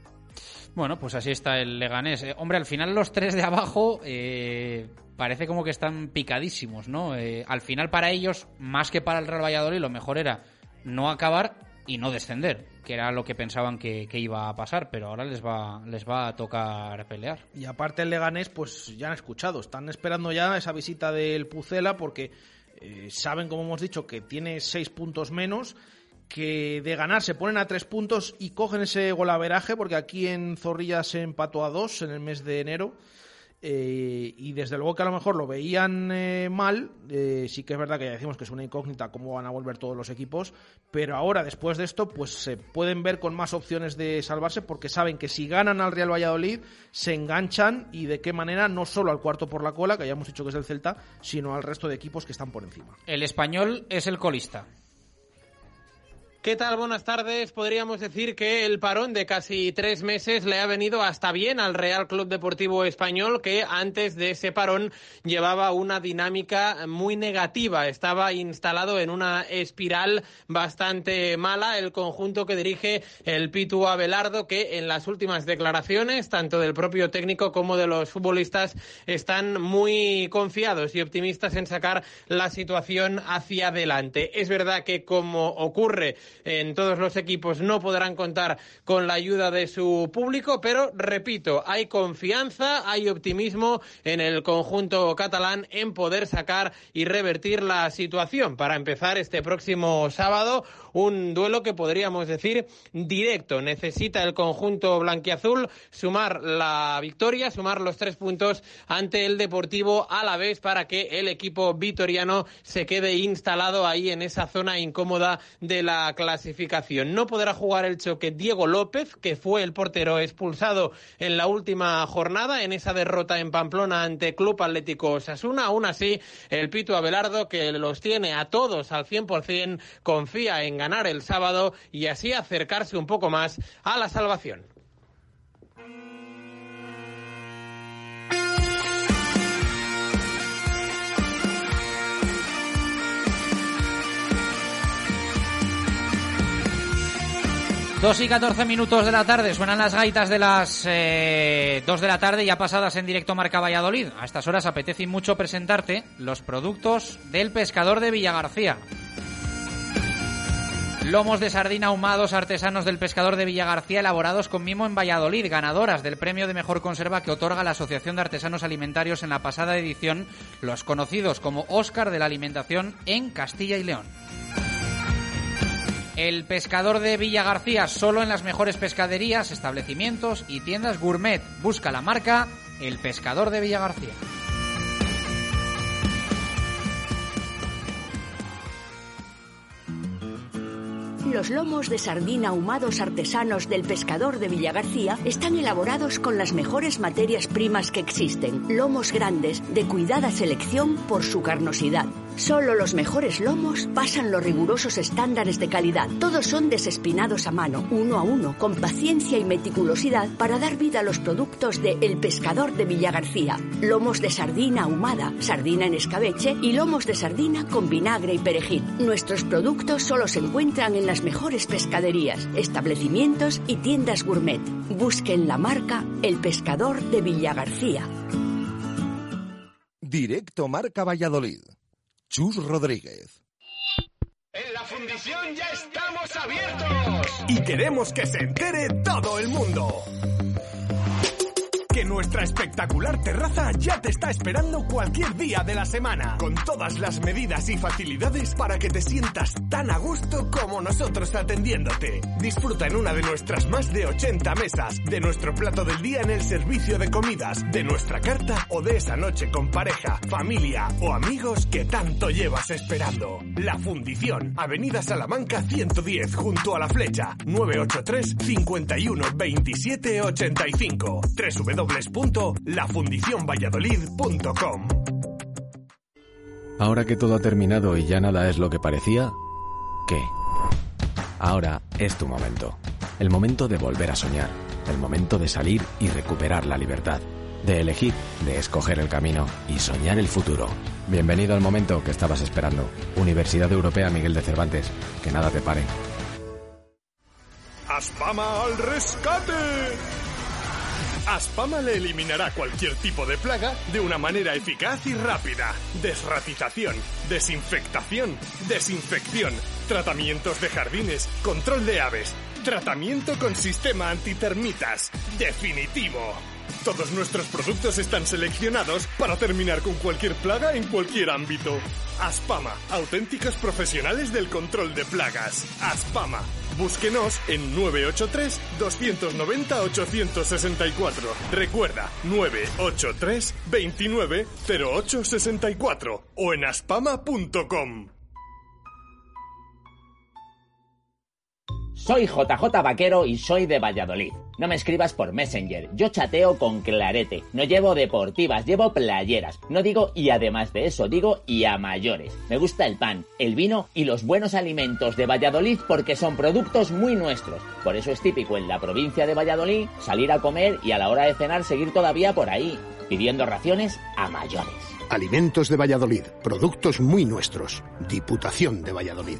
Bueno, pues así está el Leganés. Eh, hombre, al final los tres de abajo eh, parece como que están picadísimos, ¿no? Eh, al final para ellos, más que para el Real Valladolid, lo mejor era no acabar y no descender, que era lo que pensaban que, iba a pasar, pero ahora les va, les va a tocar pelear. Y aparte el Leganés, pues ya han escuchado, están esperando ya esa visita del Pucela porque eh, saben, como hemos dicho, que tiene seis puntos menos, que de ganar se ponen a tres puntos y cogen ese golaveraje, porque aquí en Zorrilla se empató a dos en el mes de enero. Eh, y desde luego que a lo mejor lo veían eh, mal, eh, sí que es verdad que ya decimos que es una incógnita cómo van a volver todos los equipos, pero ahora después de esto pues se pueden ver con más opciones de salvarse porque saben que si ganan al Real Valladolid se enganchan y de qué manera no solo al cuarto por la cola, que ya hemos dicho que es el Celta, sino al resto de equipos que están por encima. El español es el colista. ¿Qué tal? Buenas tardes. Podríamos decir que el parón de casi tres meses le ha venido hasta bien al Real Club Deportivo Español, que antes de ese parón llevaba una dinámica muy negativa. Estaba instalado en una espiral bastante mala el conjunto que dirige el Pitu Abelardo, que en las últimas declaraciones, tanto del propio técnico como de los futbolistas, están muy confiados y optimistas en sacar la situación hacia adelante. Es verdad que como ocurre en todos los equipos no podrán contar con la ayuda de su público, pero repito, hay confianza, hay optimismo en el conjunto catalán en poder sacar y revertir la situación para empezar este próximo sábado un duelo que podríamos decir directo. Necesita el conjunto blanquiazul sumar la victoria, sumar los tres puntos ante el Deportivo a la vez para que el equipo vitoriano se quede instalado ahí en esa zona incómoda de la clasificación. No podrá jugar el choque Diego López, que fue el portero expulsado en la última jornada en esa derrota en Pamplona ante Club Atlético Osasuna. Aún así, el Pito Abelardo, que los tiene a todos al 100%, confía en ganar el sábado y así acercarse un poco más a la salvación. Dos y catorce minutos de la tarde, suenan las gaitas de las eh, dos de la tarde ya pasadas en directo Marca Valladolid. A estas horas apetece mucho presentarte los productos del pescador de Villagarcía. Lomos de sardina ahumados artesanos del pescador de Villagarcía elaborados con mimo en Valladolid, ganadoras del premio de mejor conserva que otorga la Asociación de Artesanos Alimentarios en la pasada edición, los conocidos como Óscar de la Alimentación en Castilla y León. El pescador de Villa García solo en las mejores pescaderías, establecimientos y tiendas gourmet. Busca la marca El pescador de Villa García. Los lomos de sardina ahumados artesanos del pescador de Villagarcía están elaborados con las mejores materias primas que existen. Lomos grandes, de cuidada selección por su carnosidad. Solo los mejores lomos pasan los rigurosos estándares de calidad. Todos son desespinados a mano, uno a uno, con paciencia y meticulosidad para dar vida a los productos de El Pescador de Villagarcía. Lomos de sardina ahumada, sardina en escabeche y lomos de sardina con vinagre y perejil. Nuestros productos solo se encuentran en las mejores pescaderías, establecimientos y tiendas gourmet. Busquen la marca El Pescador de Villagarcía. Directo Marca Valladolid. Chus Rodríguez. En la fundición ya estamos abiertos. Y queremos que se entere todo el mundo. Que nuestra espectacular terraza ya te está esperando cualquier día de la semana, con todas las medidas y facilidades para que te sientas tan a gusto como nosotros atendiéndote. Disfruta en una de nuestras más de 80 mesas, de nuestro plato del día en el servicio de comidas, de nuestra carta o de esa noche con pareja, familia o amigos que tanto llevas esperando. La Fundición, Avenida Salamanca 110, junto a la flecha, 983 51 27 85 www.lafundicionvalladolid.com Ahora que todo ha terminado y ya nada es lo que parecía, ¿qué? Ahora es tu momento. El momento de volver a soñar. El momento de salir y recuperar la libertad. De elegir, de escoger el camino y soñar el futuro. Bienvenido al momento que estabas esperando. Universidad Europea Miguel de Cervantes. Que nada te pare. ¡Aspama al rescate! Aspama le eliminará cualquier tipo de plaga de una manera eficaz y rápida. Desratización, desinfectación, desinfección, tratamientos de jardines, control de aves, tratamiento con sistema antitermitas. Definitivo. Todos nuestros productos están seleccionados para terminar con cualquier plaga en cualquier ámbito. Aspama, auténticos profesionales del control de plagas. Aspama. Búsquenos en 983 290 864. Recuerda, 983 29 0864 o en aspama.com. Soy JJ Vaquero y soy de Valladolid. No me escribas por Messenger, yo chateo con clarete. No llevo deportivas, llevo playeras. No digo y además de eso, digo y a mayores. Me gusta el pan, el vino y los buenos alimentos de Valladolid porque son productos muy nuestros. Por eso es típico en la provincia de Valladolid salir a comer y a la hora de cenar seguir todavía por ahí, pidiendo raciones a mayores. Alimentos de Valladolid, productos muy nuestros. Diputación de Valladolid.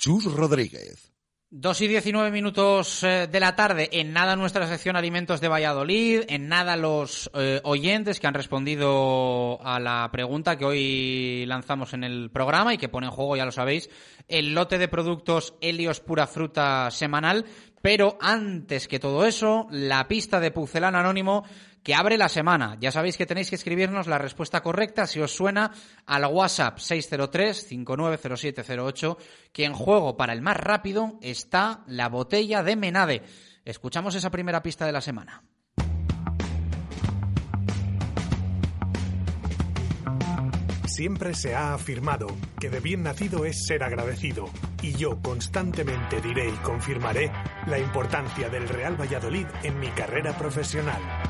Chus Rodríguez. Dos y diecinueve minutos eh, de la tarde, en nada nuestra sección Alimentos de Valladolid, en nada los eh, oyentes que han respondido a la pregunta que hoy lanzamos en el programa y que pone en juego, ya lo sabéis, el lote de productos Helios Pura Fruta semanal. Pero antes que todo eso, la pista de Pucelano Anónimo que abre la semana. Ya sabéis que tenéis que escribirnos la respuesta correcta si os suena al WhatsApp 603-590708, que en juego para el más rápido está la botella de Menade. Escuchamos esa primera pista de la semana. Siempre se ha afirmado que de bien nacido es ser agradecido, y yo constantemente diré y confirmaré la importancia del Real Valladolid en mi carrera profesional.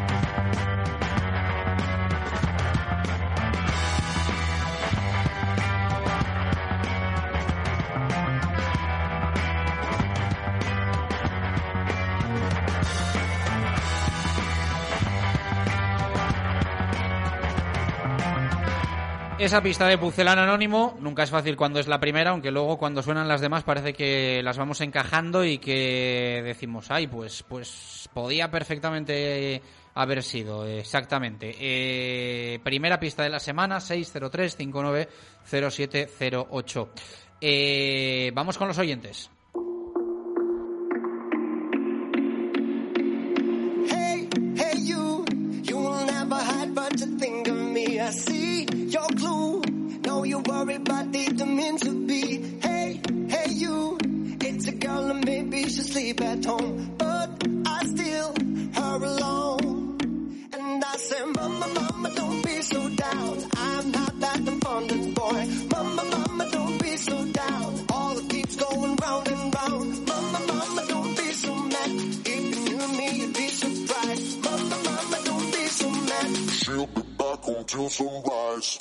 Esa pista de Pucelán Anónimo nunca es fácil cuando es la primera, aunque luego cuando suenan las demás parece que las vamos encajando y que decimos, ay, pues, pues podía perfectamente haber sido, exactamente. Eh, primera pista de la semana, 603-590708. Eh, vamos con los oyentes. Hey, hey, you, you will never hide but. I see your clue. Know you worry, but didn't mean to be. Hey, hey, you, it's a girl and maybe she sleep at home, but I still her alone. And I say, Mama, Mama, don't be so down. I'm not that abundant boy. Mama, Mama, don't be so down. All it keeps going round and round. Mama, Mama, don't be so mad. If you knew me, you'd be surprised. Mama, Mama, don't be so mad. She'll until sunrise.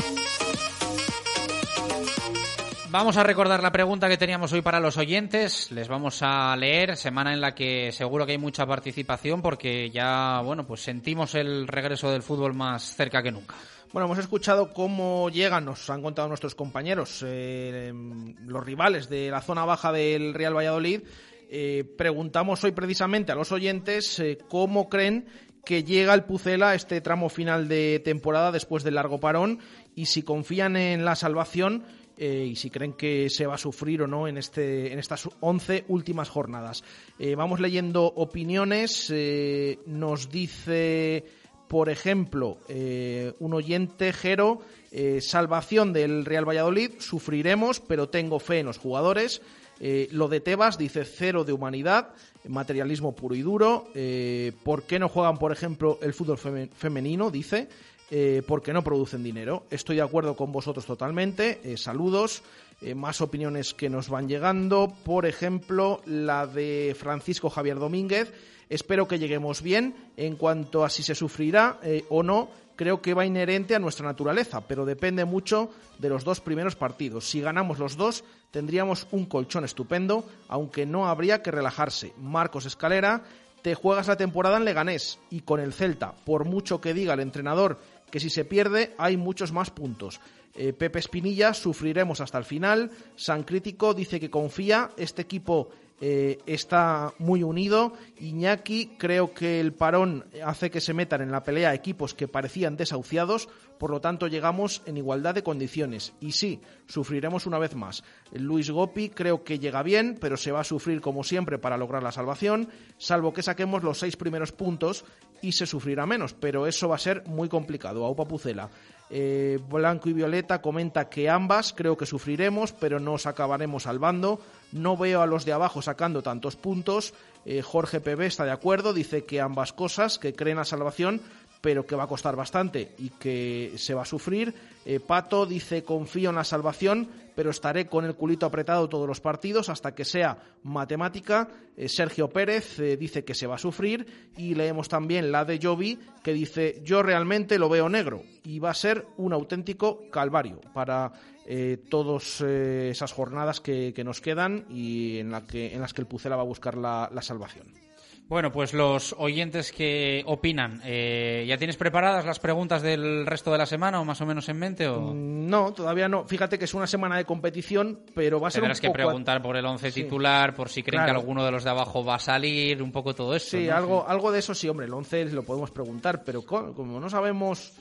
Vamos a recordar la pregunta que teníamos hoy para los oyentes. Les vamos a leer, semana en la que seguro que hay mucha participación porque ya, bueno, pues sentimos el regreso del fútbol más cerca que nunca. Bueno, hemos escuchado cómo llegan, nos han contado nuestros compañeros, eh, los rivales de la zona baja del Real Valladolid. Eh, preguntamos hoy precisamente a los oyentes eh, cómo creen que llega el Pucela este tramo final de temporada después del largo parón y si confían en la salvación eh, y si creen que se va a sufrir o no en, este, en estas 11 últimas jornadas. Eh, vamos leyendo opiniones. eh, nos dice, por ejemplo, un oyente, Jero, salvación del Real Valladolid, sufriremos, pero tengo fe en los jugadores. Eh, lo de Tebas dice cero de humanidad, materialismo puro y duro. Eh, ¿Por qué no juegan, por ejemplo, el fútbol feme- femenino? Dice. Eh, porque no producen dinero. Estoy de acuerdo con vosotros totalmente. Saludos. Más opiniones que nos van llegando. Por ejemplo, la de Francisco Javier Domínguez. Espero que lleguemos bien. En cuanto a si se sufrirá o no, creo que va inherente a nuestra naturaleza, pero depende mucho de los dos primeros partidos. Si ganamos los dos, tendríamos un colchón estupendo, aunque no habría que relajarse. Marcos Escalera, te juegas la temporada en Leganés y con el Celta, por mucho que diga el entrenador que si se pierde hay muchos más puntos. Eh, Pepe Espinilla, sufriremos hasta el final. San Crítico dice que confía, este equipo eh, está muy unido. Iñaki, creo que el parón hace que se metan en la pelea equipos que parecían desahuciados, por lo tanto llegamos en igualdad de condiciones. Y sí, sufriremos una vez más. Luis Gopi creo que llega bien, pero se va a sufrir como siempre para lograr la salvación, salvo que saquemos los seis primeros puntos y se sufrirá menos, pero eso va a ser muy complicado. Aupa Pucela. Eh, Blanco y Violeta comenta que ambas creo que sufriremos, pero nos acabaremos salvando. No veo a los de abajo sacando tantos puntos. Eh, Jorge PB está de acuerdo, dice que ambas cosas, que creen a salvación, pero que va a costar bastante y que se va a sufrir. Eh, Pato dice confío en la salvación, pero estaré con el culito apretado todos los partidos hasta que sea matemática. Eh, Sergio Pérez eh, dice que se va a sufrir y leemos también la de Jovi que dice yo realmente lo veo negro y va a ser un auténtico calvario para todas esas jornadas que, nos quedan y en, que, en las que el Pucela va a buscar la salvación. Bueno, pues los oyentes que opinan, eh, ¿ya tienes preparadas las preguntas del resto de la semana o más o menos en mente? O... Mm, No, todavía no. Fíjate que es una semana de competición, pero va a ser Tendrás un que preguntar por el once Sí. titular, por si creen Claro. que alguno de los de abajo va a salir, un poco todo eso. Sí, ¿no? algo, algo de eso sí, hombre, el 11 lo podemos preguntar, pero co- como no sabemos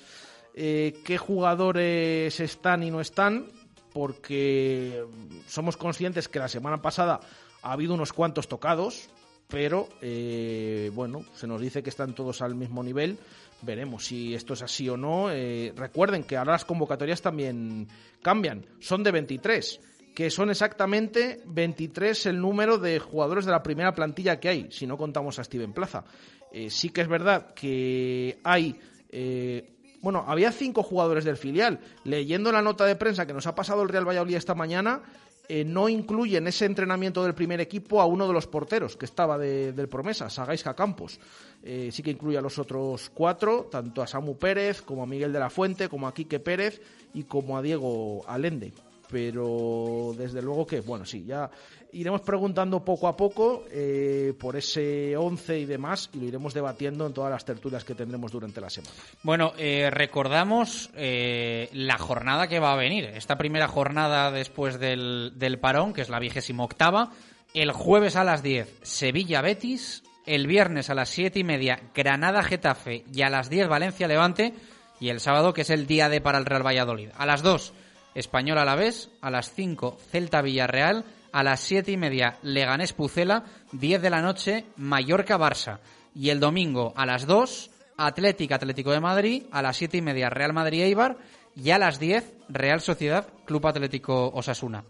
eh, qué jugadores están y no están, porque somos conscientes que la semana pasada ha habido unos cuantos tocados, pero eh, bueno, se nos dice que están todos al mismo nivel. Veremos si esto es así o no. Eh, recuerden que ahora las convocatorias también cambian. Son de 23, que son exactamente 23 el número de jugadores de la primera plantilla que hay, si no contamos a Steven Plaza. Eh, sí que es verdad que hay... eh, bueno, había cinco jugadores del filial. Leyendo la nota de prensa que nos ha pasado el Real Valladolid esta mañana, eh, no incluye en ese entrenamiento del primer equipo a uno de los porteros que estaba de- del promesa, Sagaisca Campos. Eh, sí que incluye a los otros cuatro, tanto a Samu Pérez como a Miguel de la Fuente, como a Quique Pérez y como a Diego Alende. Pero desde luego que, bueno, sí, ya iremos preguntando poco a poco eh, por ese 11 y demás y lo iremos debatiendo en todas las tertulias que tendremos durante la semana. Bueno, eh, recordamos eh, la jornada que va a venir. Esta primera jornada después del, del parón, que es la vigésima octava. El jueves a las 10, Sevilla-Betis. El viernes a las siete y media, Granada-Getafe. Y a las 10, Valencia-Levante. Y el sábado, que es el día de para el Real Valladolid. A las 2, Español Alavés. A las 5, Celta-Villarreal. A las siete y media, Leganés-Pucela. 10 de la noche, Mallorca-Barça. Y el domingo a las 2, Atlético Atlético de Madrid, a las siete y media Real Madrid Eibar y a las 10 Real Sociedad Club Atlético Osasuna.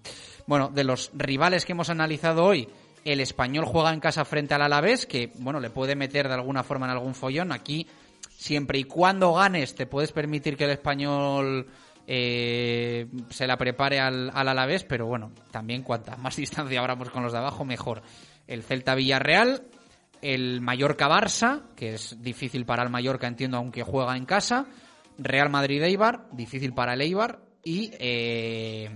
Bueno, de los rivales que hemos analizado hoy, el español juega en casa frente al Alavés, que bueno, le puede meter de alguna forma en algún follón. Aquí, siempre y cuando ganes, te puedes permitir que el español eh, se la prepare al, al Alavés, pero bueno, también cuanta más distancia abramos con los de abajo, mejor. El Celta Villarreal, el Mallorca Barça, que es difícil para el Mallorca, entiendo, aunque juega en casa. Real Madrid Eibar, difícil para el Eibar. Y eh,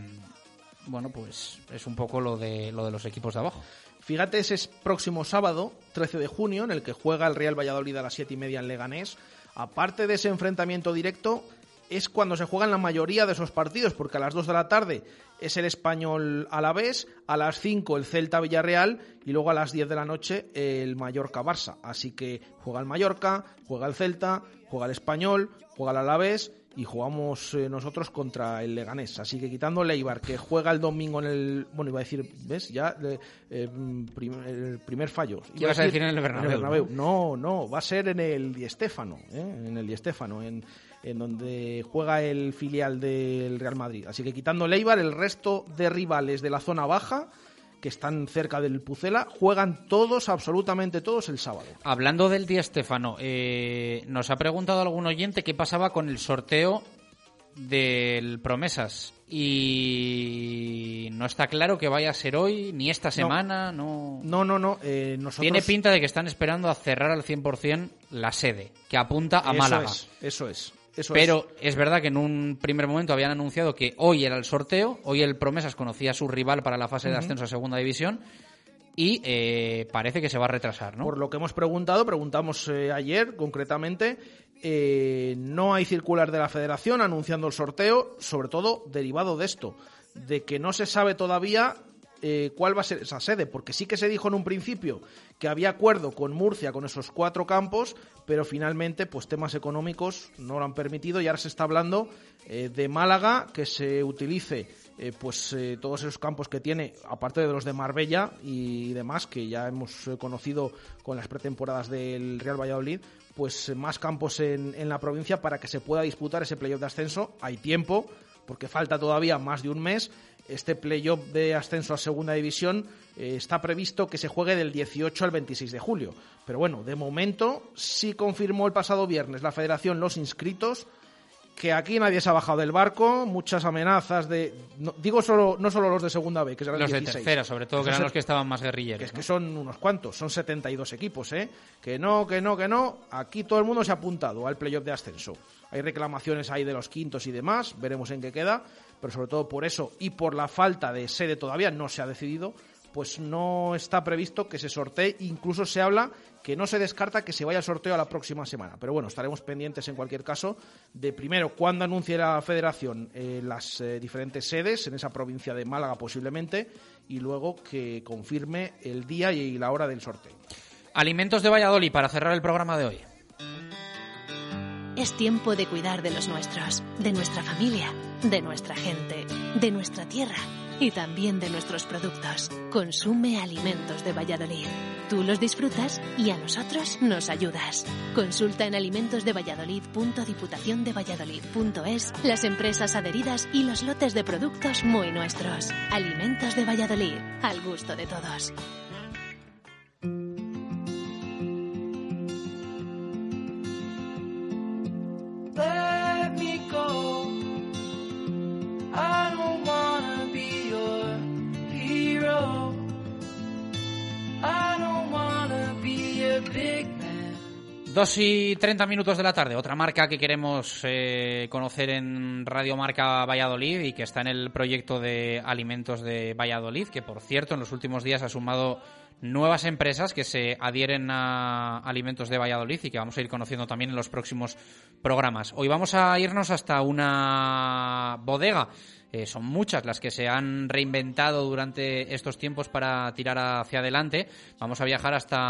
bueno, pues es un poco lo de, lo de los equipos de abajo. Fíjate, ese es próximo sábado, 13 de junio, en el que juega el Real Valladolid a las 7 y media en Leganés. Aparte de ese enfrentamiento directo, es cuando se juegan la mayoría de esos partidos, porque a las 2 de la tarde es el Español Alavés, a las 5 el Celta Villarreal y luego a las 10 de la noche el Mallorca Barça. Así que juega el Mallorca, juega el Celta, juega el Español, juega el Alavés y jugamos eh, nosotros contra el Leganés. Así que quitando el Eibar, que juega el domingo en el. Bueno, iba a decir, ¿ves? Ya, eh, prim- el primer fallo. ¿Qué ibas a decir en el Bernabéu, No, no, va a ser en el Di Stéfano, ¿eh? en el Di Stéfano, en, en donde juega el filial del Real Madrid. Así que quitando el Eibar, el resto de rivales de la zona baja que están cerca del Pucela juegan todos, absolutamente todos, el sábado. Hablando del Di Stéfano, eh, nos ha preguntado algún oyente qué pasaba con el sorteo del Promesas. Y no está claro que vaya a ser hoy, ni esta semana, no. No, no, no. eh, nosotros... Tiene pinta de que están esperando a cerrar al 100% la sede, que apunta a Eso Málaga. es, eso es. Eso Pero es verdad que en un primer momento habían anunciado que hoy era el sorteo, hoy el Promesas conocía a su rival para la fase de ascenso a segunda división y eh, parece que se va a retrasar, ¿no? Por lo que hemos preguntado, preguntamos eh, ayer concretamente, eh, no hay circular de la federación anunciando el sorteo, sobre todo derivado de esto, de que no se sabe todavía eh, cuál va a ser esa sede, porque sí que se dijo en un principio que había acuerdo con Murcia con esos cuatro campos, pero finalmente pues temas económicos no lo han permitido y ahora se está hablando eh, de Málaga que se utilice eh, pues todos esos campos que tiene, aparte de los de Marbella y demás, que ya hemos conocido con las pretemporadas del Real Valladolid, pues más campos en, en la provincia para que se pueda disputar ese playoff de ascenso. Hay tiempo, porque falta todavía más de un mes. Este playoff de ascenso a segunda división eh, está previsto que se juegue del 18 al 26 de julio. Pero bueno, de momento sí confirmó el pasado viernes la federación los inscritos que aquí nadie se ha bajado del barco, muchas amenazas de... no- digo solo no solo los de segunda B, que serán Los de 16. tercera, sobre todo, que eran los que estaban más guerrilleros. que es ¿no? que son unos cuantos, son 72 equipos, ¿eh? Que no, que no, que no. Aquí todo el mundo se ha apuntado al playoff de ascenso. Hay reclamaciones ahí de los quintos y demás, veremos en qué queda, pero sobre todo por eso y por la falta de sede todavía no se ha decidido, pues no está previsto que se sortee. Incluso se habla que no se descarta que se vaya al sorteo a la próxima semana. Pero bueno, estaremos pendientes en cualquier caso de primero cuándo anuncie la federación eh, las eh, diferentes sedes en esa provincia de Málaga posiblemente y luego que confirme el día y la hora del sorteo. Alimentos de Valladolid para cerrar el programa de hoy. Es tiempo de cuidar de los nuestros, de nuestra familia, de nuestra gente, de nuestra tierra y también de nuestros productos. Consume alimentos de Valladolid. Tú los disfrutas y a nosotros nos ayudas. Consulta en alimentosdevalladolid.diputaciondevalladolid.es las empresas adheridas y los lotes de productos muy nuestros. Alimentos de Valladolid, al gusto de todos. 2 y 30 minutos de la tarde, otra marca que queremos eh, conocer en Radio Marca Valladolid y que está en el proyecto de alimentos de Valladolid, que por cierto en los últimos días ha sumado nuevas empresas que se adhieren a alimentos de Valladolid y que vamos a ir conociendo también en los próximos programas. Hoy vamos a irnos hasta una bodega. Eh, son muchas las que se han reinventado durante estos tiempos para tirar hacia adelante. Vamos a viajar hasta